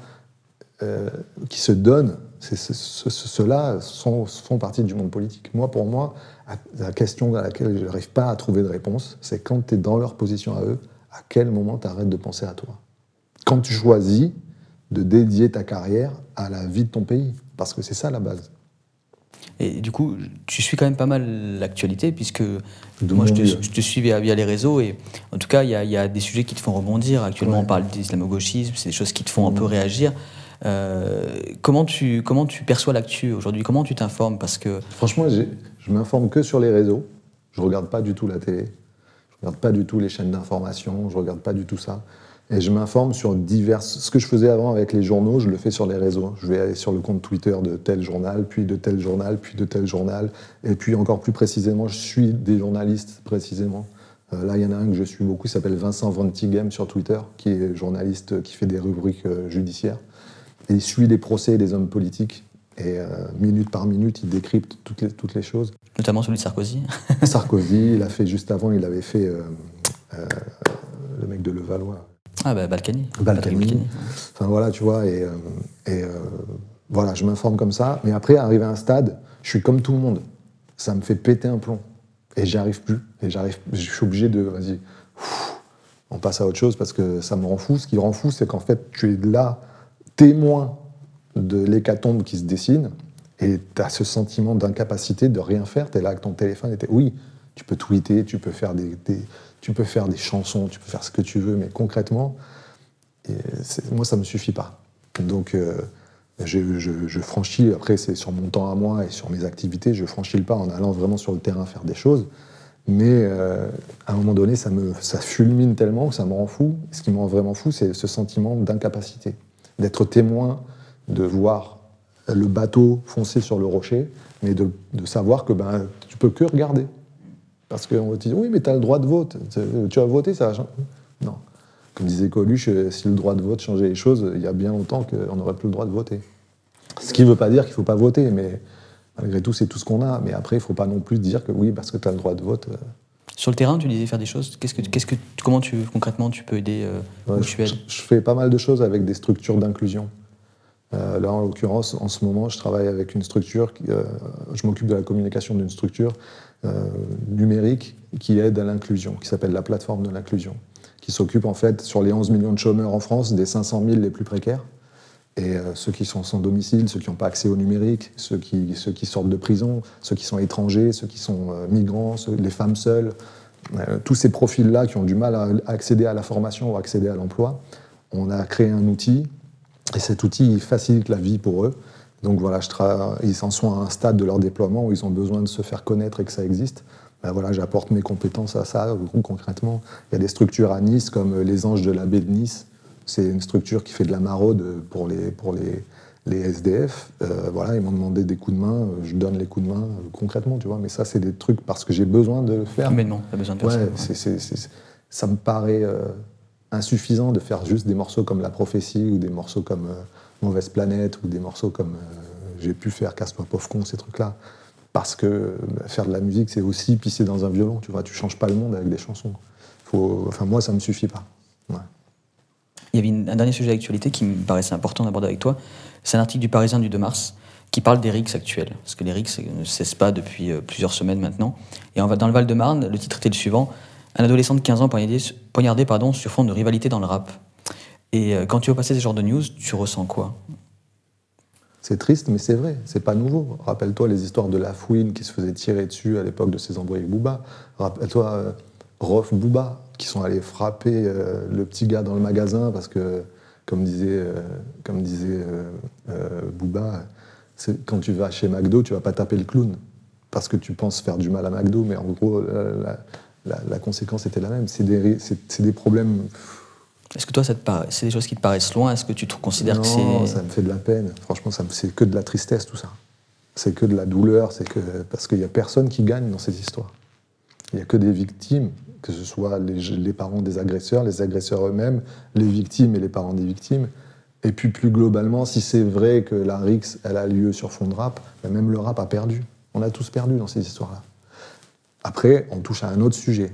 euh, qui se donnent, ceux-là font partie du monde politique. Moi, pour moi, la question à laquelle je n'arrive pas à trouver de réponse, c'est quand tu es dans leur position à eux, à quel moment tu arrêtes de penser à toi? Quand tu choisis de dédier ta carrière à la vie de ton pays, parce que c'est ça la base. Et du coup, tu suis quand même pas mal l'actualité, puisque moi je te, suis via, les réseaux, et en tout cas, il y, a des sujets qui te font rebondir. Actuellement, on parle d'islamo-gauchisme, c'est des choses qui te font un peu réagir. Euh, comment, tu, comment tu perçois l'actu aujourd'hui? Comment tu t'informes? Parce que franchement, je m'informe que sur les réseaux. Je regarde pas du tout la télé. Je regarde pas du tout les chaînes d'information. Je regarde pas du tout ça. Et je m'informe sur diverses. Ce que je faisais avant avec les journaux, je le fais sur les réseaux. Je vais aller sur le compte Twitter de tel journal, puis de tel journal, puis de tel journal. Et puis encore plus précisément, je suis des journalistes précisément. Euh, là, il y en a un que je suis beaucoup, il s'appelle Vincent Ventigem sur Twitter, qui est journaliste qui fait des rubriques euh, judiciaires. Et il suit les procès des hommes politiques. Et euh, minute par minute, il décrypte toutes les, toutes les choses. Notamment celui de Sarkozy. Sarkozy, il a fait juste avant, il avait fait le mec de Levallois. Ah bah Balkany. Balkany. Enfin voilà, tu vois, et, euh, et euh, voilà, je m'informe comme ça. Mais après, arrivé à un stade, je suis comme tout le monde. Ça me fait péter un plomb. Et j'y arrive plus. Et j'arrive, je suis obligé de, vas-y, on passe à autre chose parce que ça me rend fou. Ce qui rend fou, c'est qu'en fait, tu es là, témoin de l'hécatombe qui se dessine, et tu as ce sentiment d'incapacité de rien faire. Tu es là avec ton téléphone, et oui, tu peux tweeter, tu peux faire des, tu peux faire des chansons, tu peux faire ce que tu veux, mais concrètement, moi, ça ne me suffit pas. Donc, euh, je, franchis, après, c'est sur mon temps à moi et sur mes activités, je franchis le pas en allant vraiment sur le terrain faire des choses. Mais euh, à un moment donné, ça me ça fulmine tellement que ça me rend fou. Ce qui me rend vraiment fou, c'est ce sentiment d'incapacité, d'être témoin, de voir le bateau foncer sur le rocher, mais de, savoir que ben, tu peux que regarder. Parce qu'on te dire, oui, mais tu as le droit de vote. Tu as voté, ça Non. Comme disait Coluche, euh, si le droit de vote changeait les choses, il y a bien longtemps qu'on n'aurait plus le droit de voter. Ce qui ne veut pas dire qu'il ne faut pas voter, mais malgré tout, c'est tout ce qu'on a. Mais après, il ne faut pas non plus dire que oui, parce que tu as le droit de vote. Euh. Sur le terrain, tu disais faire des choses. Qu'est-ce que, qu'est-ce que, comment tu, concrètement tu peux aider euh, je, je, fais pas mal de choses avec des structures d'inclusion. là, en l'occurrence, en ce moment, je travaille avec une structure, je m'occupe de la communication d'une structure euh, numérique qui aide à l'inclusion, qui s'appelle la plateforme de l'inclusion, qui s'occupe en fait sur les 11 millions de chômeurs en France des 500 000 les plus précaires. Et euh, ceux qui sont sans domicile, ceux qui n'ont pas accès au numérique, ceux qui, sortent de prison, ceux qui sont étrangers, ceux qui sont euh, migrants, les femmes seules, tous ces profils-là qui ont du mal à accéder à la formation ou accéder à l'emploi, on a créé un outil, et cet outil facilite la vie pour eux. Donc voilà, ils en sont à un stade de leur déploiement où ils ont besoin de se faire connaître et que ça existe. Ben voilà, j'apporte mes compétences à ça. Concrètement, il y a des structures à Nice comme les Anges de la baie de Nice. C'est une structure qui fait de la maraude pour les, pour les, les SDF. Euh, voilà, ils m'ont demandé des coups de main. Je donne les coups de main euh, concrètement, tu vois. Mais ça, c'est des trucs parce que j'ai besoin de le faire. Mais non, besoin de faire ça. ça me paraît euh, insuffisant de faire juste des morceaux comme La Prophétie ou des morceaux comme Mauvaise Planète ou des morceaux comme euh, j'ai pu faire Casse-toi pauvre con, ces trucs-là. Parce que bah, faire de la musique, c'est aussi pisser dans un violon, tu vois. Tu changes pas le monde avec des chansons. Faut, enfin, moi, ça me suffit pas. Il y avait un dernier sujet d'actualité qui me paraissait important d'aborder avec toi. C'est un article du Parisien du 2 mars qui parle des RICS actuels. Parce que les RICS ne cessent pas depuis euh, plusieurs semaines maintenant. Et on va dans le Val-de-Marne, le titre était le suivant Un adolescent de 15 ans poignardé, poignardé pardon, sur fond de rivalité dans le rap. Et euh, quand tu vois passer ce genre de news, tu ressens quoi? C'est triste, mais c'est vrai, c'est pas nouveau. Rappelle-toi les histoires de La Fouine qui se faisait tirer dessus à l'époque de ses embrouilles avec Booba. Rappelle-toi euh, Rof Booba qui sont allés frapper euh, le petit gars dans le magasin parce que, comme disait, comme disait Booba, quand tu vas chez McDo, tu vas pas taper le clown parce que tu penses faire du mal à McDo, mais en gros, la, conséquence était la même. C'est des, des problèmes est-ce que toi, c'est des choses qui te paraissent loin? Est-ce que tu te considères que c'est. Non, ça me fait de la peine. Franchement, c'est que de la tristesse, tout ça. C'est que de la douleur, c'est que. Parce qu'il n'y a personne qui gagne dans ces histoires. Il n'y a que des victimes, que ce soit les, parents des agresseurs, les agresseurs eux-mêmes, les victimes et les parents des victimes. Et puis plus globalement, si c'est vrai que la RIX, elle a lieu sur fond de rap, ben même le rap a perdu. On a tous perdu dans ces histoires-là. Après, on touche à un autre sujet,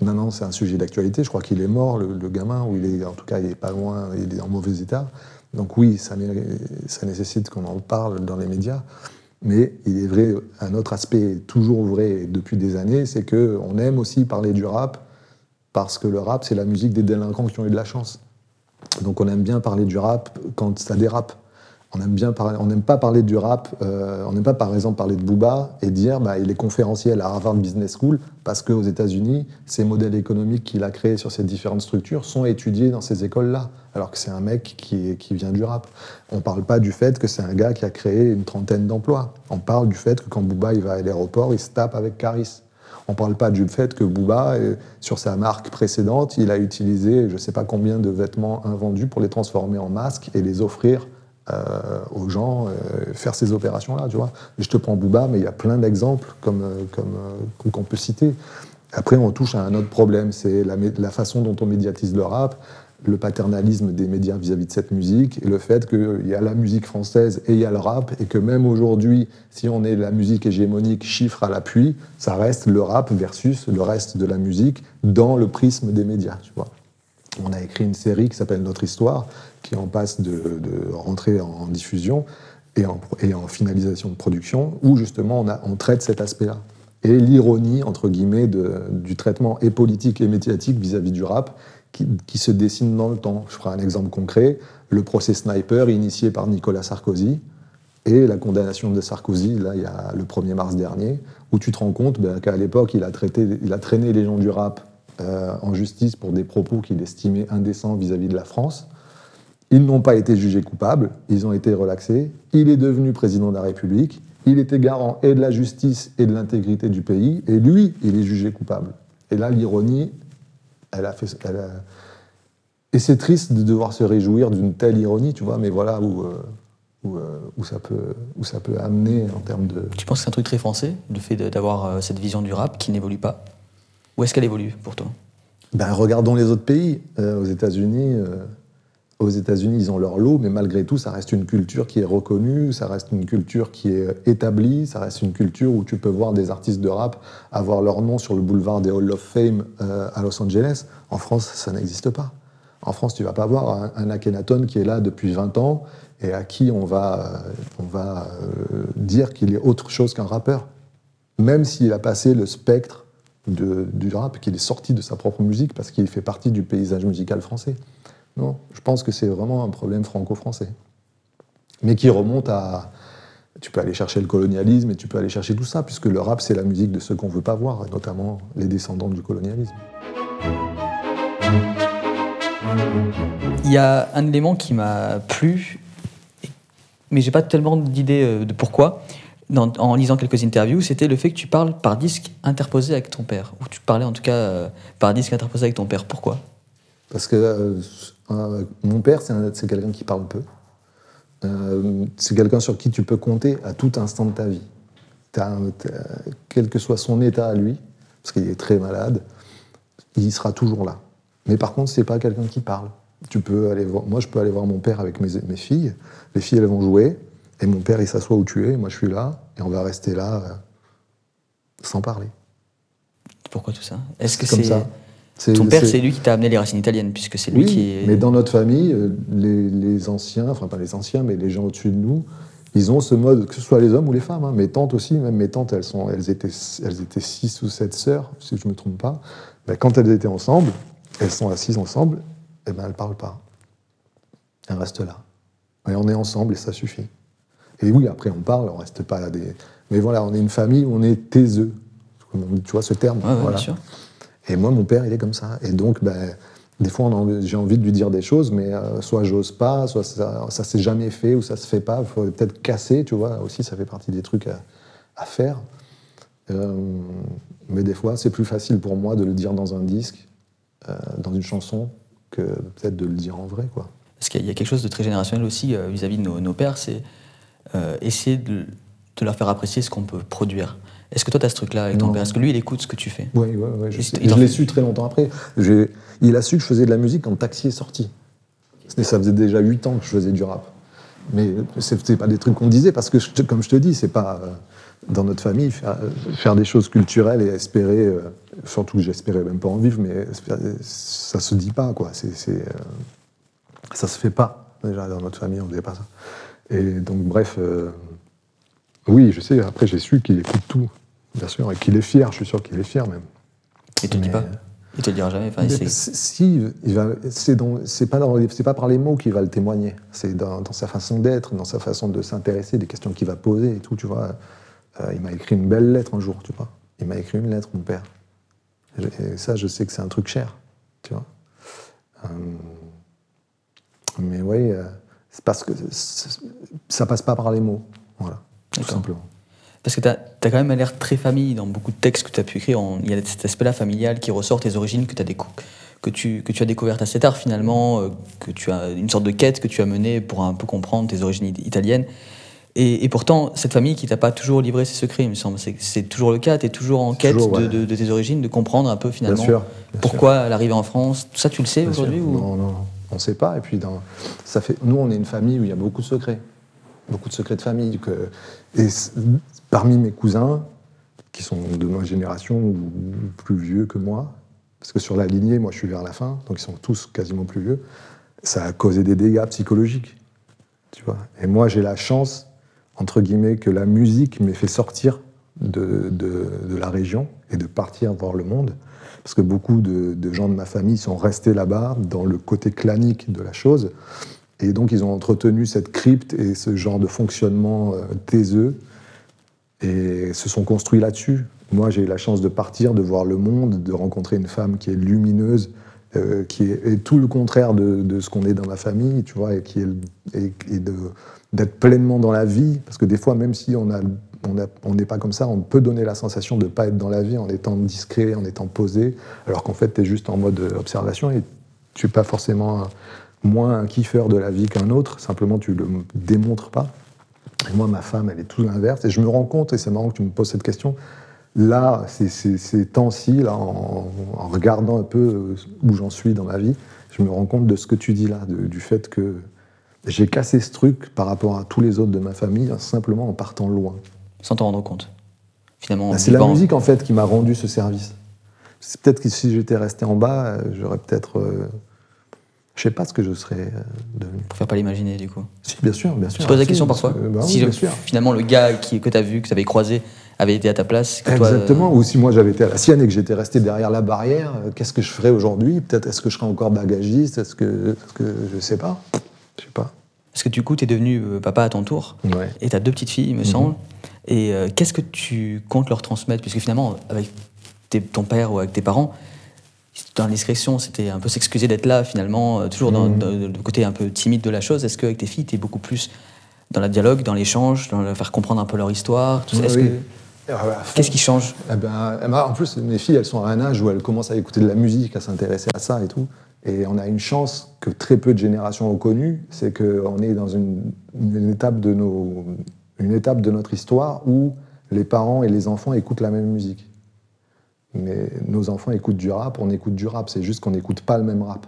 non, c'est un sujet d'actualité. Je crois qu'il est mort, le, gamin, ou il est, en tout cas, il est pas loin, il est en mauvais état. Donc oui, ça nécessite qu'on en parle dans les médias. Mais il est vrai, un autre aspect toujours vrai depuis des années, c'est qu'on aime aussi parler du rap, parce que le rap, c'est la musique des délinquants qui ont eu de la chance. Donc on aime bien parler du rap quand ça dérape. On aime bien on n'aime pas parler du rap, euh, on n'aime pas par exemple parler de Booba et dire bah, il est conférenciel à Harvard Business School parce qu'aux États-Unis, ces modèles économiques qu'il a créés sur ces différentes structures sont étudiés dans ces écoles-là, alors que c'est un mec qui, qui vient du rap. On ne parle pas du fait que c'est un gars qui a créé une trentaine d'emplois. On parle du fait que quand Booba il va à l'aéroport, il se tape avec Caris. On ne parle pas du fait que Booba, sur sa marque précédente, il a utilisé je ne sais pas combien de vêtements invendus pour les transformer en masques et les offrir euh, aux gens, euh, faire ces opérations-là, tu vois. Je te prends Booba, mais il y a plein d'exemples comme, euh, comme, qu'on peut citer. Après, on touche à un autre problème, c'est la, façon dont on médiatise le rap, le paternalisme des médias vis-à-vis de cette musique, et le fait qu'il y a la musique française et il y a le rap, et que même aujourd'hui, si on est la musique hégémonique, chiffre à l'appui, ça reste le rap versus le reste de la musique dans le prisme des médias, tu vois. On a écrit une série qui s'appelle Notre Histoire, qui en passe de, rentrer en diffusion et en, finalisation de production, où justement on, traite cet aspect-là. Et l'ironie, entre guillemets, du traitement et politique et médiatique vis-à-vis du rap, qui, se dessine dans le temps. Je ferai un exemple concret, le procès Sniper initié par Nicolas Sarkozy, et la condamnation de Sarkozy, là, il y a le 1er mars dernier, où tu te rends compte ben, qu'à l'époque, il, a il a traîné les gens du rap euh, en justice pour des propos qu'il estimait indécents vis-à-vis de la France. Ils n'ont pas été jugés coupables, ils ont été relaxés. Il est devenu président de la République. Il était garant et de la justice et de l'intégrité du pays. Et lui, il est jugé coupable. Et là, l'ironie, elle a fait. Et c'est triste de devoir se réjouir d'une telle ironie, tu vois, mais voilà où, euh, où, euh, où, ça peut, où ça peut amener en termes de. Tu penses que c'est un truc très français, le fait d'avoir cette vision du rap qui n'évolue pas? Où est-ce qu'elle évolue pour toi? Ben, Regardons les autres pays. aux États-Unis, aux États-Unis, ils ont leur lot, mais malgré tout, ça reste une culture qui est reconnue, ça reste une culture qui est établie, ça reste une culture où tu peux voir des artistes de rap avoir leur nom sur le boulevard des Hall of Fame euh, à Los Angeles. En France, ça n'existe pas. En France, tu vas pas voir un, Akhenaton qui est là depuis 20 ans et à qui on va, on va euh, dire qu'il est autre chose qu'un rappeur. Même s'il a passé le spectre du rap, qu'il est sorti de sa propre musique parce qu'il fait partie du paysage musical français. Non, je pense que c'est vraiment un problème franco-français. Mais qui remonte à. Tu peux aller chercher le colonialisme et tu peux aller chercher tout ça, puisque le rap, c'est la musique de ceux qu'on ne veut pas voir, notamment les descendants du colonialisme. Il y a un élément qui m'a plu, mais j'ai pas tellement d'idée euh, de pourquoi. en lisant quelques interviews, c'était le fait que tu parles par disque interposé avec ton père, ou tu parlais en tout cas euh, par disque interposé avec ton père. Pourquoi? Parce que euh, euh, mon père, c'est quelqu'un qui parle peu. Euh, c'est quelqu'un sur qui tu peux compter à tout instant de ta vie. quel que soit son état à lui, parce qu'il est très malade, il sera toujours là. Mais par contre, c'est pas quelqu'un qui parle. Tu peux aller voir, moi, je peux aller voir mon père avec mes, mes, filles. Les filles, elles vont jouer, et mon père, il s'assoit où tu es. Moi, je suis là, et on va rester là euh, sans parler. Pourquoi tout ça? Est-ce que c'est ça ton père, c'est lui qui t'a amené les racines italiennes, puisque c'est lui qui est. Mais dans notre famille, euh, les, anciens, enfin pas les anciens, mais les gens au-dessus de nous, ils ont ce mode, que ce soit les hommes ou les femmes. Hein. Mes tantes aussi, même mes tantes, elles, sont, elles, étaient, elles étaient six ou sept sœurs, si je ne me trompe pas. Ben, quand elles étaient ensemble, elles sont assises ensemble, et eh ben elles ne parlent pas. Elles restent là. Et on est ensemble et ça suffit. Et oui, après on parle, on reste pas là des. Mais voilà, on est une famille où on est taiseux. Tu vois ce terme voilà. bien sûr. Et moi, mon père, il est comme ça. Et donc, ben, des fois, j'ai envie de lui dire des choses, mais euh, soit j'ose pas, soit ça, ça s'est jamais fait, ou ça se fait pas. Il faut peut-être casser, tu vois. Aussi, ça fait partie des trucs à, faire. Euh, mais des fois, c'est plus facile pour moi de le dire dans un disque, euh, dans une chanson, que peut-être de le dire en vrai, quoi. Parce qu'il y a quelque chose de très générationnel aussi vis-à-vis de nos, pères, c'est essayer de, leur faire apprécier ce qu'on peut produire. Est-ce que toi, tu as ce truc-là avec ton père? Est-ce que lui, il écoute ce que tu fais? Oui, oui, oui. Je, je l'ai su très longtemps après. Il a su que je faisais de la musique quand Taxi est sorti. Ça faisait déjà 8 ans que je faisais du rap. Mais ce n'était pas des trucs qu'on disait, parce que, comme je te dis, c'est pas euh, dans notre famille faire, des choses culturelles et espérer, euh, surtout que j'espérais même pas en vivre, mais ça se dit pas, quoi. C'est, euh, ça se fait pas. Déjà, dans notre famille, on ne faisait pas ça. Et donc, bref, oui, je sais. Après, j'ai su qu'il écoute tout, bien sûr, et qu'il est fier. Je suis sûr qu'il est fier même. Il te le dit pas Il te le dira jamais. si, il va. C'est pas c'est pas par les mots qu'il va le témoigner. C'est dans, sa façon d'être, dans sa façon de s'intéresser, des questions qu'il va poser et tout. Tu vois. Euh, il m'a écrit une belle lettre un jour, tu vois. Il m'a écrit une lettre, mon père. Et ça, je sais que c'est un truc cher, tu vois. Euh, mais oui, euh, c'est parce que ça passe pas par les mots, voilà tout simplement. Parce que tu as, quand même l'air très famille dans beaucoup de textes que tu as pu écrire. Il y a cet aspect-là familial qui ressort, tes origines que, as que, tu, que tu as découvertes assez tard finalement, euh, que tu as une sorte de quête que tu as menée pour un peu comprendre tes origines italiennes. Et, pourtant, cette famille qui t'a pas toujours livré ses secrets, il me semble, c'est toujours le cas. Tu es toujours en quête de, tes origines, de comprendre un peu finalement pourquoi elle arrive en France. Tout ça, tu le sais aujourd'hui Non, non, on ne sait pas. Et puis, dans, ça fait, nous, on est une famille où il y a beaucoup de secrets. Beaucoup de secrets de famille. Et parmi mes cousins, qui sont de ma génération ou plus vieux que moi, parce que sur la lignée, moi, je suis vers la fin, donc ils sont tous quasiment plus vieux, ça a causé des dégâts psychologiques. Tu vois et moi, j'ai la chance entre guillemets, que la musique m'ait fait sortir de, la région et de partir voir le monde. Parce que beaucoup de, gens de ma famille sont restés là-bas, dans le côté clanique de la chose. Et donc, ils ont entretenu cette crypte et ce genre de fonctionnement euh, taiseux. Et se sont construits là-dessus. Moi, j'ai eu la chance de partir, de voir le monde, de rencontrer une femme qui est lumineuse, euh, qui est, tout le contraire de, ce qu'on est dans ma famille, tu vois, et qui est, et d'être pleinement dans la vie, parce que des fois, même si on n'est on pas comme ça, on peut donner la sensation de ne pas être dans la vie en étant discret, en étant posé, alors qu'en fait, tu es juste en mode observation et tu n'es pas forcément moins un kiffeur de la vie qu'un autre, simplement tu ne le démontres pas. Et moi, ma femme, elle est tout l'inverse. Et je me rends compte, et c'est marrant que tu me poses cette question, là, ces, temps-ci, là, en, regardant un peu où j'en suis dans ma vie, je me rends compte de ce que tu dis là, du fait que j'ai cassé ce truc par rapport à tous les autres de ma famille simplement en partant loin. Sans t'en rendre compte Finalement, bah, c'est la musique en fait qui m'a rendu ce service. C'est peut-être que si j'étais resté en bas, euh, j'aurais peut-être. Euh, je sais pas ce que je serais euh, devenu. Pour faire pas l'imaginer du coup. Si, bien sûr, bien sûr. Tu te poses la question parfois bah Si finalement le gars qui, que tu as vu, que tu avais croisé, avait été à ta place Exactement. Ou si moi j'avais été à la sienne et que j'étais resté derrière la barrière, qu'est-ce que je ferais aujourd'hui? Peut-être est-ce que je serais encore bagagiste? Est-ce que, est que je sais pas Je sais pas. Parce que du coup, tu es devenu euh, papa à ton tour. Et tu as deux petites filles, il me mhm. semble. Et euh, qu'est-ce que tu comptes leur transmettre? Puisque finalement, avec ton père ou avec tes parents, dans l'indiscrétion, c'était un peu s'excuser d'être là, finalement, euh, toujours dans, le côté un peu timide de la chose. Est-ce qu'avec tes filles, tu es beaucoup plus dans le dialogue, dans l'échange, dans le faire comprendre un peu leur histoire Qu'est-ce qui change? Eh ben, En plus, mes filles, elles sont à un âge où elles commencent à écouter de la musique, à s'intéresser à ça et tout. Et on a une chance que très peu de générations ont connue, c'est qu'on est dans une, étape de nos, une étape de notre histoire où les parents et les enfants écoutent la même musique. Nos enfants écoutent du rap, on écoute du rap, c'est juste qu'on n'écoute pas le même rap.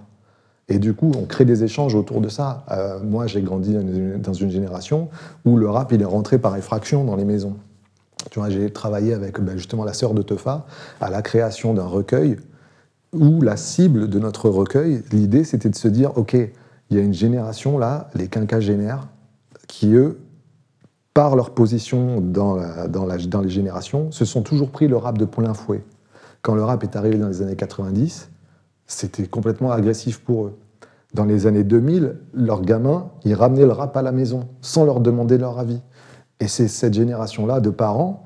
Et du coup, on crée des échanges autour de ça. Euh, moi, j'ai grandi dans une génération où le rap, il est rentré par effraction dans les maisons. Tu vois, j'ai travaillé avec ben, justement la sœur de Tefa à la création d'un recueil où la cible de notre recueil, l'idée c'était de se dire, ok, il y a une génération là, les quinquagénaires, qui eux, par leur position dans, dans, dans, les générations, se sont toujours pris le rap de plein fouet. Quand le rap est arrivé dans les années 90, c'était complètement agressif pour eux. Dans les années 2000, leurs gamins, ils ramenaient le rap à la maison, sans leur demander leur avis. Et c'est cette génération-là de parents,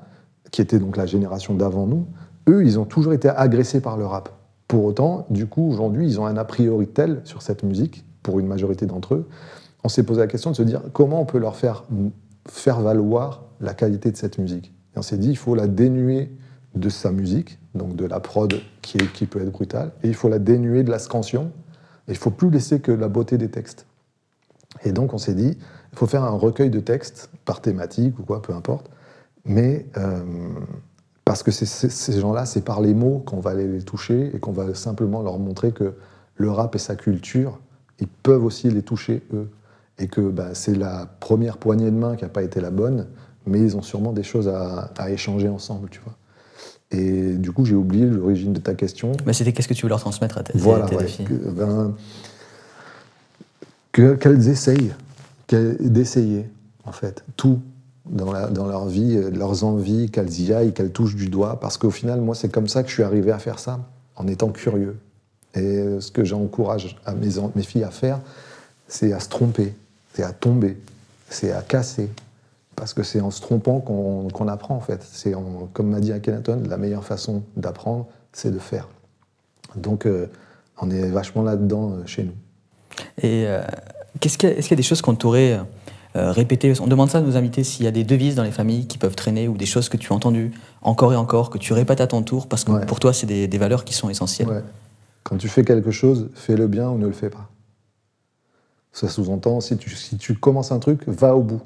qui était donc la génération d'avant nous, eux, ils ont toujours été agressés par le rap. Pour autant, du coup, aujourd'hui, ils ont un a priori tel sur cette musique, pour une majorité d'entre eux. On s'est posé la question de se dire comment on peut leur faire faire valoir la qualité de cette musique. Et on s'est dit, il faut la dénuer de sa musique, donc de la prod qui, qui peut être brutale, et il faut la dénuer de la scansion, et il faut plus laisser que la beauté des textes. Et donc on s'est dit, il faut faire un recueil de textes par thématique ou quoi, peu importe, mais euh, parce que ces gens-là, c'est par les mots qu'on va aller les toucher et qu'on va simplement leur montrer que le rap et sa culture, ils peuvent aussi les toucher eux. Et que bah, c'est la première poignée de main qui n'a pas été la bonne, mais ils ont sûrement des choses à, échanger ensemble, tu vois. Et du coup, j'ai oublié l'origine de ta question. Mais c'était qu'est-ce que tu veux leur transmettre à tes, voilà, filles ben, Qu'elles essayent, d'essayer, en fait, tout dans, leur vie, leurs envies, qu'elles y aillent, qu'elles touchent du doigt. Parce qu'au final, moi, c'est comme ça que je suis arrivé à faire ça, en étant curieux. Et ce que j'encourage à mes, mes filles à faire, c'est à se tromper, c'est à tomber, c'est à casser. Parce que c'est en se trompant qu'on apprend, en fait. C'est comme m'a dit Akhenaton, la meilleure façon d'apprendre, c'est de faire. Donc, euh, on est vachement là-dedans chez nous. Et est-ce qu'il y, a des choses qu'on t'aurait euh, répéter. On demande ça à nos invités s'il y a des devises dans les familles qui peuvent traîner ou des choses que tu as entendues encore et encore, que tu répètes à ton tour parce que pour toi, c'est des, valeurs qui sont essentielles. Quand tu fais quelque chose, fais-le bien ou ne le fais pas. Ça sous-entend, si tu, si tu commences un truc, va au bout.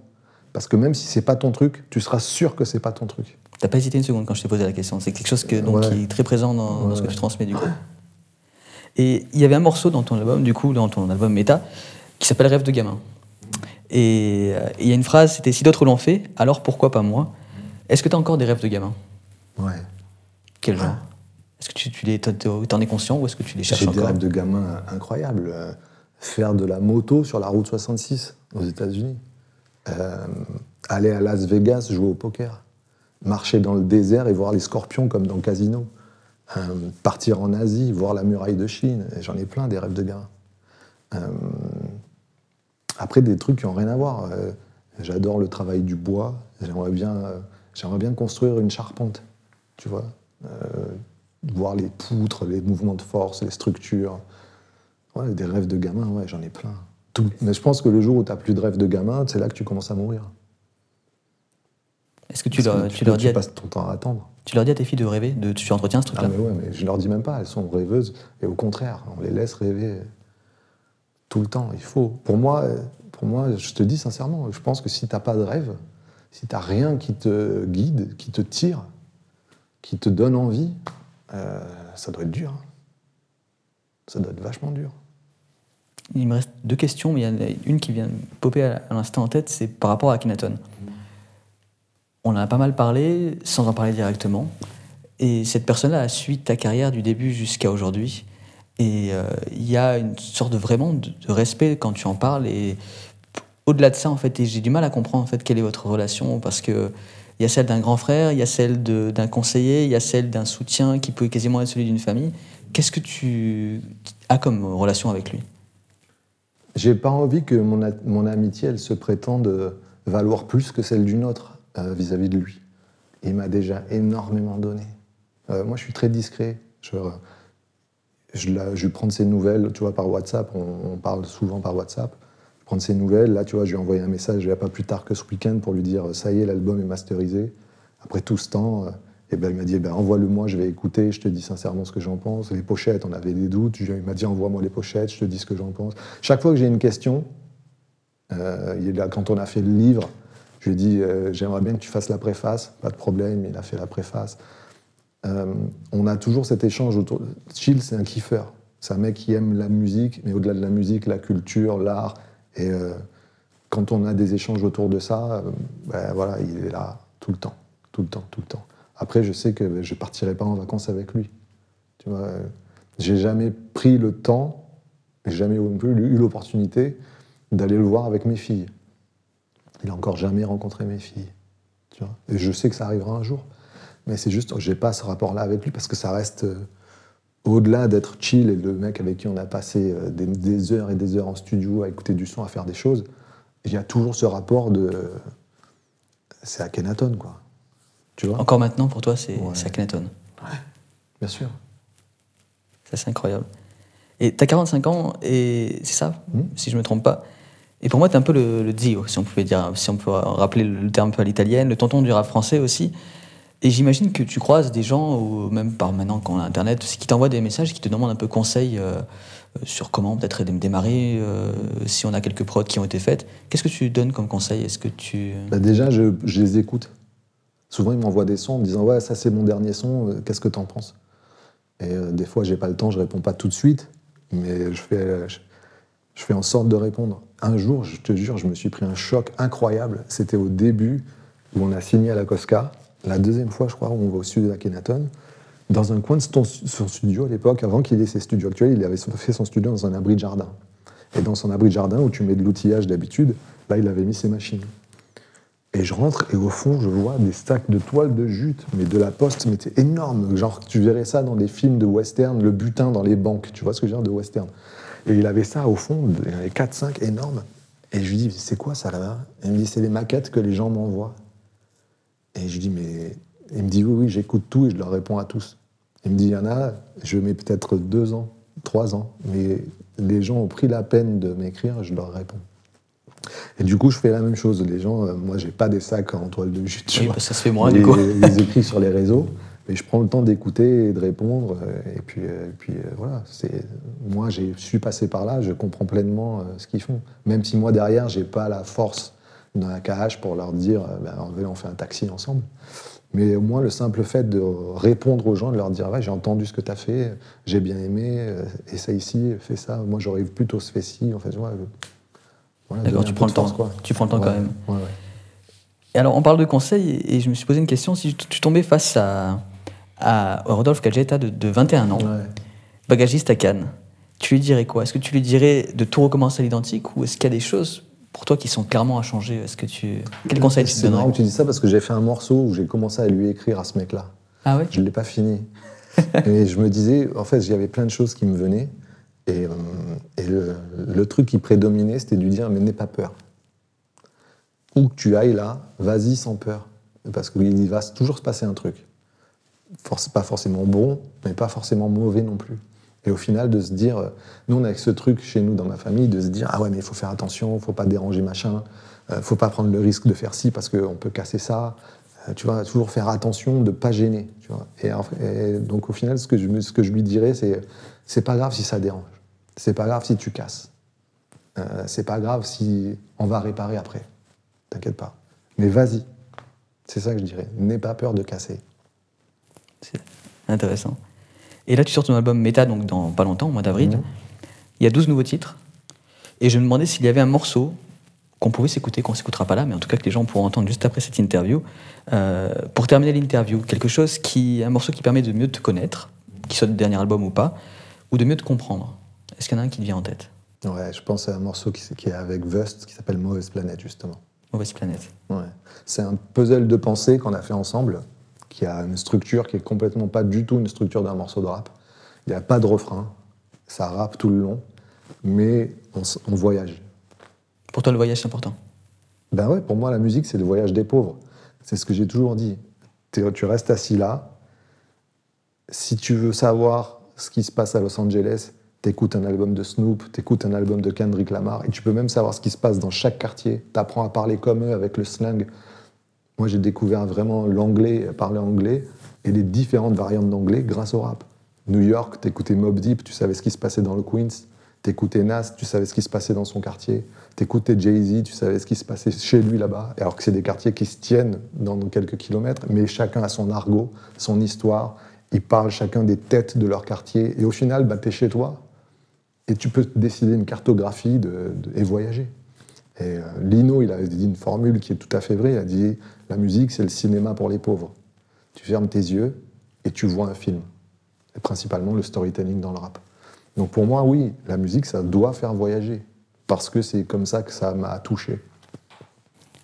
Parce que même si c'est pas ton truc, tu seras sûr que c'est pas ton truc. T'as pas hésité une seconde quand je t'ai posé la question. C'est quelque chose que, donc, qui est très présent dans, ce que tu transmets du coup. Et il y avait un morceau dans ton album, du coup, dans ton album Méta, qui s'appelle Rêve de gamin. Et euh, il y a une phrase, c'était si d'autres l'ont fait, alors pourquoi pas moi? Est-ce que tu as encore des rêves de gamin? Ouais. Quel genre? Est-ce que tu, tu les, en es conscient ou est-ce que tu les cherches J'ai des rêves de gamin incroyables. Euh, faire de la moto sur la route 66 aux États-Unis. Euh, aller à Las Vegas jouer au poker. Marcher dans le désert et voir les scorpions comme dans le casino. partir en Asie, voir la muraille de Chine. J'en ai plein des rêves de gamin. Après, des trucs qui n'ont rien à voir. Euh, j'adore le travail du bois. J'aimerais bien, euh, bien construire une charpente, tu vois. Euh, voir les poutres, les mouvements de force, les structures. Ouais, des rêves de gamin, ouais, j'en ai plein. Tout. Mais je pense que le jour où tu n'as plus de rêves de gamin, c'est là que tu commences à mourir. Est-ce que tu, leur, tu, leur dis. Tu passes ton temps à attendre. Tu leur dis à tes filles de rêver de, Tu entretiens ce truc-là ah, mais ouais, mais je leur dis même pas, elles sont rêveuses. Et au contraire, on les laisse rêver tout le temps. Il faut. Pour moi, pour moi, je te dis sincèrement, je pense que si tu n'as pas de rêve, si tu n'as rien qui te guide, qui te tire, qui te donne envie, euh, ça doit être dur. Hein. Ça doit être vachement dur. Il me reste deux questions, mais il y en a une qui vient de popper à l'instant en tête, c'est par rapport à Akhenaton. On en a pas mal parlé, sans en parler directement. Et cette personne-là a suivi ta carrière du début jusqu'à aujourd'hui. Et euh, il y a une sorte de vraiment de, respect quand tu en parles. Et au-delà de ça, en fait, j'ai du mal à comprendre en fait quelle est votre relation parce que il y a celle d'un grand frère, il y a celle d'un conseiller, il y a celle d'un soutien qui peut quasiment être celui d'une famille. Qu'est-ce que tu as comme relation avec lui? J'ai pas envie que mon, mon, amitié elle se prétende valoir plus que celle d'une autre euh, vis-à-vis de lui. Il m'a déjà énormément donné. Euh, moi, je suis très discret. Je, je, je prendre ses nouvelles, tu vois, par WhatsApp, on, parle souvent par WhatsApp. Je ses nouvelles, là, tu vois, je lui ai envoyé un message il n'y a pas plus tard que ce week-end pour lui dire ça y est, l'album est masterisé. Après tout ce temps, et ben, il m'a dit eh ben, envoie-le-moi, je vais écouter, je te dis sincèrement ce que j'en pense. Les pochettes, on avait des doutes, il m'a dit envoie-moi les pochettes, je te dis ce que j'en pense. Chaque fois que j'ai une question, euh, là, quand on a fait le livre, je lui ai dit euh, j'aimerais bien que tu fasses la préface, pas de problème, il a fait la préface. Euh, on a toujours cet échange autour. Chill, c'est un kiffeur. C'est un mec qui aime la musique, mais au-delà de la musique, la culture, l'art. Et euh, quand on a des échanges autour de ça, ben voilà, il est là tout le temps, tout le temps, tout le temps. Après, je sais que je partirai pas en vacances avec lui. Tu vois, j'ai jamais pris le temps, jamais eu l'opportunité d'aller le voir avec mes filles. Il a encore jamais rencontré mes filles. Tu vois et je sais que ça arrivera un jour. Mais c'est juste, j'ai pas ce rapport-là avec lui parce que ça reste euh, au-delà d'être chill et le mec avec qui on a passé euh, des, heures et des heures en studio à écouter du son, à faire des choses. Il y a toujours ce rapport de. C'est Akhenaton, quoi. Tu vois Encore maintenant, pour toi, c'est Akhenaton. Ouais, bien sûr. Ça, c'est incroyable. Et tu as 45 ans, et c'est ça, hmm si je me trompe pas. Et pour moi, tu es un peu le, le Dio, si on pouvait dire, si on peut rappeler le terme un peu à l'italienne, le tonton du rap français aussi. Et j'imagine que tu croises des gens, ou même par maintenant qu'on a Internet, qui t'envoient des messages, qui te demandent un peu conseil euh, sur comment peut-être démarrer, euh, si on a quelques prods qui ont été faites. Qu'est-ce que tu donnes comme conseil? Est-ce que tu... Bah déjà, je, les écoute. Souvent, ils m'envoient des sons en me disant « Ouais, ça c'est mon dernier son, euh, qu'est-ce que t'en penses ?» Et des fois, j'ai pas le temps, je réponds pas tout de suite, mais je fais, je, je fais en sorte de répondre. Un jour, je te jure, je me suis pris un choc incroyable. C'était au début où on a signé à la Cosca la deuxième fois, je crois, où on va au studio d'Akhenaton, dans un coin de son studio à l'époque, avant qu'il ait ses studios actuels, il avait fait son studio dans un abri de jardin. Et dans son abri de jardin, où tu mets de l'outillage d'habitude, là, il avait mis ses machines. Et je rentre, et au fond, je vois des stacks de toiles de jute, mais de la poste, mais c'était énorme. Genre, tu verrais ça dans des films de western, le butin dans les banques, tu vois ce que je veux dire, de western. Et il avait ça au fond, il y en avait 4-5 énormes. Et je lui dis, c'est quoi ça là-bas? Il me dit, c'est les maquettes que les gens m'envoient. Et je dis, mais. Il me dit, oui, oui, j'écoute tout et je leur réponds à tous. Il me dit, il y en a, je mets peut-être deux ans, trois ans, mais les gens ont pris la peine de m'écrire, je leur réponds. Et du coup, je fais la même chose. Les gens, euh, moi, j'ai pas des sacs en toile de jute. Oui, que ça se fait moins, les, du coup. les écrits sur les réseaux. Mais je prends le temps d'écouter et de répondre. euh, Et puis, euh, et puis euh, voilà. C'est moi, j'ai- je suis passé par là. Je comprends pleinement euh, ce qu'ils font. Même si moi derrière, j'ai pas la force d'un KH pour leur dire, euh, ben, on fait un taxi ensemble. Mais au moins le simple fait de répondre aux gens, de leur dire, ouais, j'ai entendu ce que tu as fait, j'ai bien aimé, euh, essaie ici, fais ça. Moi, j'aurais plutôt fait ci. En fait, ouais, voilà, D'accord, tu prends le force, temps. quoi. Tu prends le temps quand même. ouais, ouais. Et alors, on parle de conseils, et je me suis posé une question. Si tu tombais face à, à Rodolphe Cagetta de, de 21 ans, bagagiste à Cannes, tu lui dirais quoi? Est-ce que tu lui dirais de tout recommencer à l'identique ou est-ce qu'il y a des choses pour toi qui sont clairement à changer? Est-ce que tu quel conseil tu te C'est marrant donnerais? que tu dis ça parce que j'ai fait un morceau où j'ai commencé à lui écrire à ce mec-là. Ah ouais? Je ne l'ai pas fini. et je me disais, en fait, il y avait plein de choses qui me venaient. Et, euh, le, truc qui prédominait, c'était de lui dire, mais n'aie pas peur. Où que tu ailles là, vas-y sans peur. Parce qu'il va toujours se passer un truc. Pas forcément bon, mais pas forcément mauvais non plus. Et au final, de se dire, euh, nous on a ce truc chez nous dans ma famille, de se dire, ah ouais, mais il faut faire attention, il faut pas déranger machin, euh, faut pas prendre le risque de faire ci parce qu'on peut casser ça. Euh, tu vois, toujours faire attention de pas gêner. Et, donc au final, ce que je, ce que je lui dirais, c'est, c'est pas grave si ça dérange, c'est pas grave si tu casses, Euh, c'est pas grave si on va réparer après. T'inquiète pas. Mais vas-y. C'est ça que je dirais. N'aie pas peur de casser. C'est intéressant. Et là, tu sors ton album Méta, donc dans pas longtemps, au mois d'avril. Mhm. Il y a 12 nouveaux titres. Et je me demandais s'il y avait un morceau qu'on pouvait s'écouter, qu'on s'écoutera pas là, mais en tout cas que les gens pourront entendre juste après cette interview. Euh, pour terminer l'interview, quelque chose qui, un morceau qui permet de mieux te connaître, qui soit le dernier album ou pas, ou de mieux te comprendre. Est-ce qu'il y en a un qui te vient en tête? Ouais, je pense à un morceau qui, qui est avec Vust, qui s'appelle Mauvaise Planète, justement. Mauvaise planète. Ouais. C'est un puzzle de pensée qu'on a fait ensemble, qui a une structure qui est complètement pas du tout une structure d'un morceau de rap. Il n'y a pas de refrain, ça rappe tout le long, mais on, on voyage. Pour toi, le voyage, c'est important? Ben ouais, pour moi, la musique, c'est le voyage des pauvres. C'est ce que j'ai toujours dit. Tu restes assis là. Si tu veux savoir ce qui se passe à Los Angeles, t'écoutes un album de Snoop, t'écoutes un album de Kendrick Lamar, et tu peux même savoir ce qui se passe dans chaque quartier. T'apprends à parler comme eux avec le slang. Moi, j'ai découvert vraiment l'anglais, parler anglais, et les différentes variantes d'anglais grâce au rap. New York, t'écoutais Mob Deep, tu savais ce qui se passait dans le Queens. T'écoutais Nas, tu savais ce qui se passait dans son quartier. T'écoutais Jay-Z, tu savais ce qui se passait chez lui là-bas. Alors que c'est des quartiers qui se tiennent dans quelques kilomètres, mais chacun a son argot, son histoire. Ils parlent chacun des têtes de leur quartier. Et au final, bah, t'es chez toi et tu peux décider une cartographie de- de- et voyager. Et euh, Lino, il a dit une formule qui est tout à fait vraie. Il a dit la musique, c'est le cinéma pour les pauvres. Tu fermes tes yeux et tu vois un film. Et principalement le storytelling dans le rap. Donc pour moi, oui, la musique, ça doit faire voyager. Parce que c'est comme ça que ça m'a touché.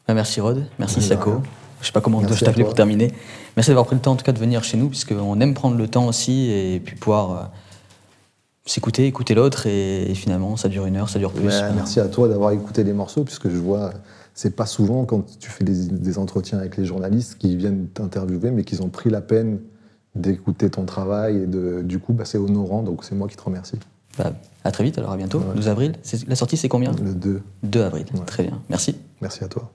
Bah, merci Rod, merci Sako. Je sais pas comment Merci à t'appeler pour terminer. Merci d'avoir pris le temps en tout cas de venir chez nous, puisqu'on aime prendre le temps aussi et puis pouvoir euh, s'écouter, écouter l'autre et, et finalement ça dure une heure, ça dure plus. Ouais, merci à toi d'avoir écouté les morceaux, puisque je vois, c'est pas souvent quand tu fais des, des entretiens avec les journalistes qui viennent t'interviewer, mais qu'ils ont pris la peine d'écouter ton travail et de, du coup, bah, c'est honorant, donc c'est moi qui te remercie. bah, à très vite, alors à bientôt. Ouais. 12 avril. La sortie c'est combien? Le 2, 2 avril. Ouais. Très bien. Merci. merci à toi.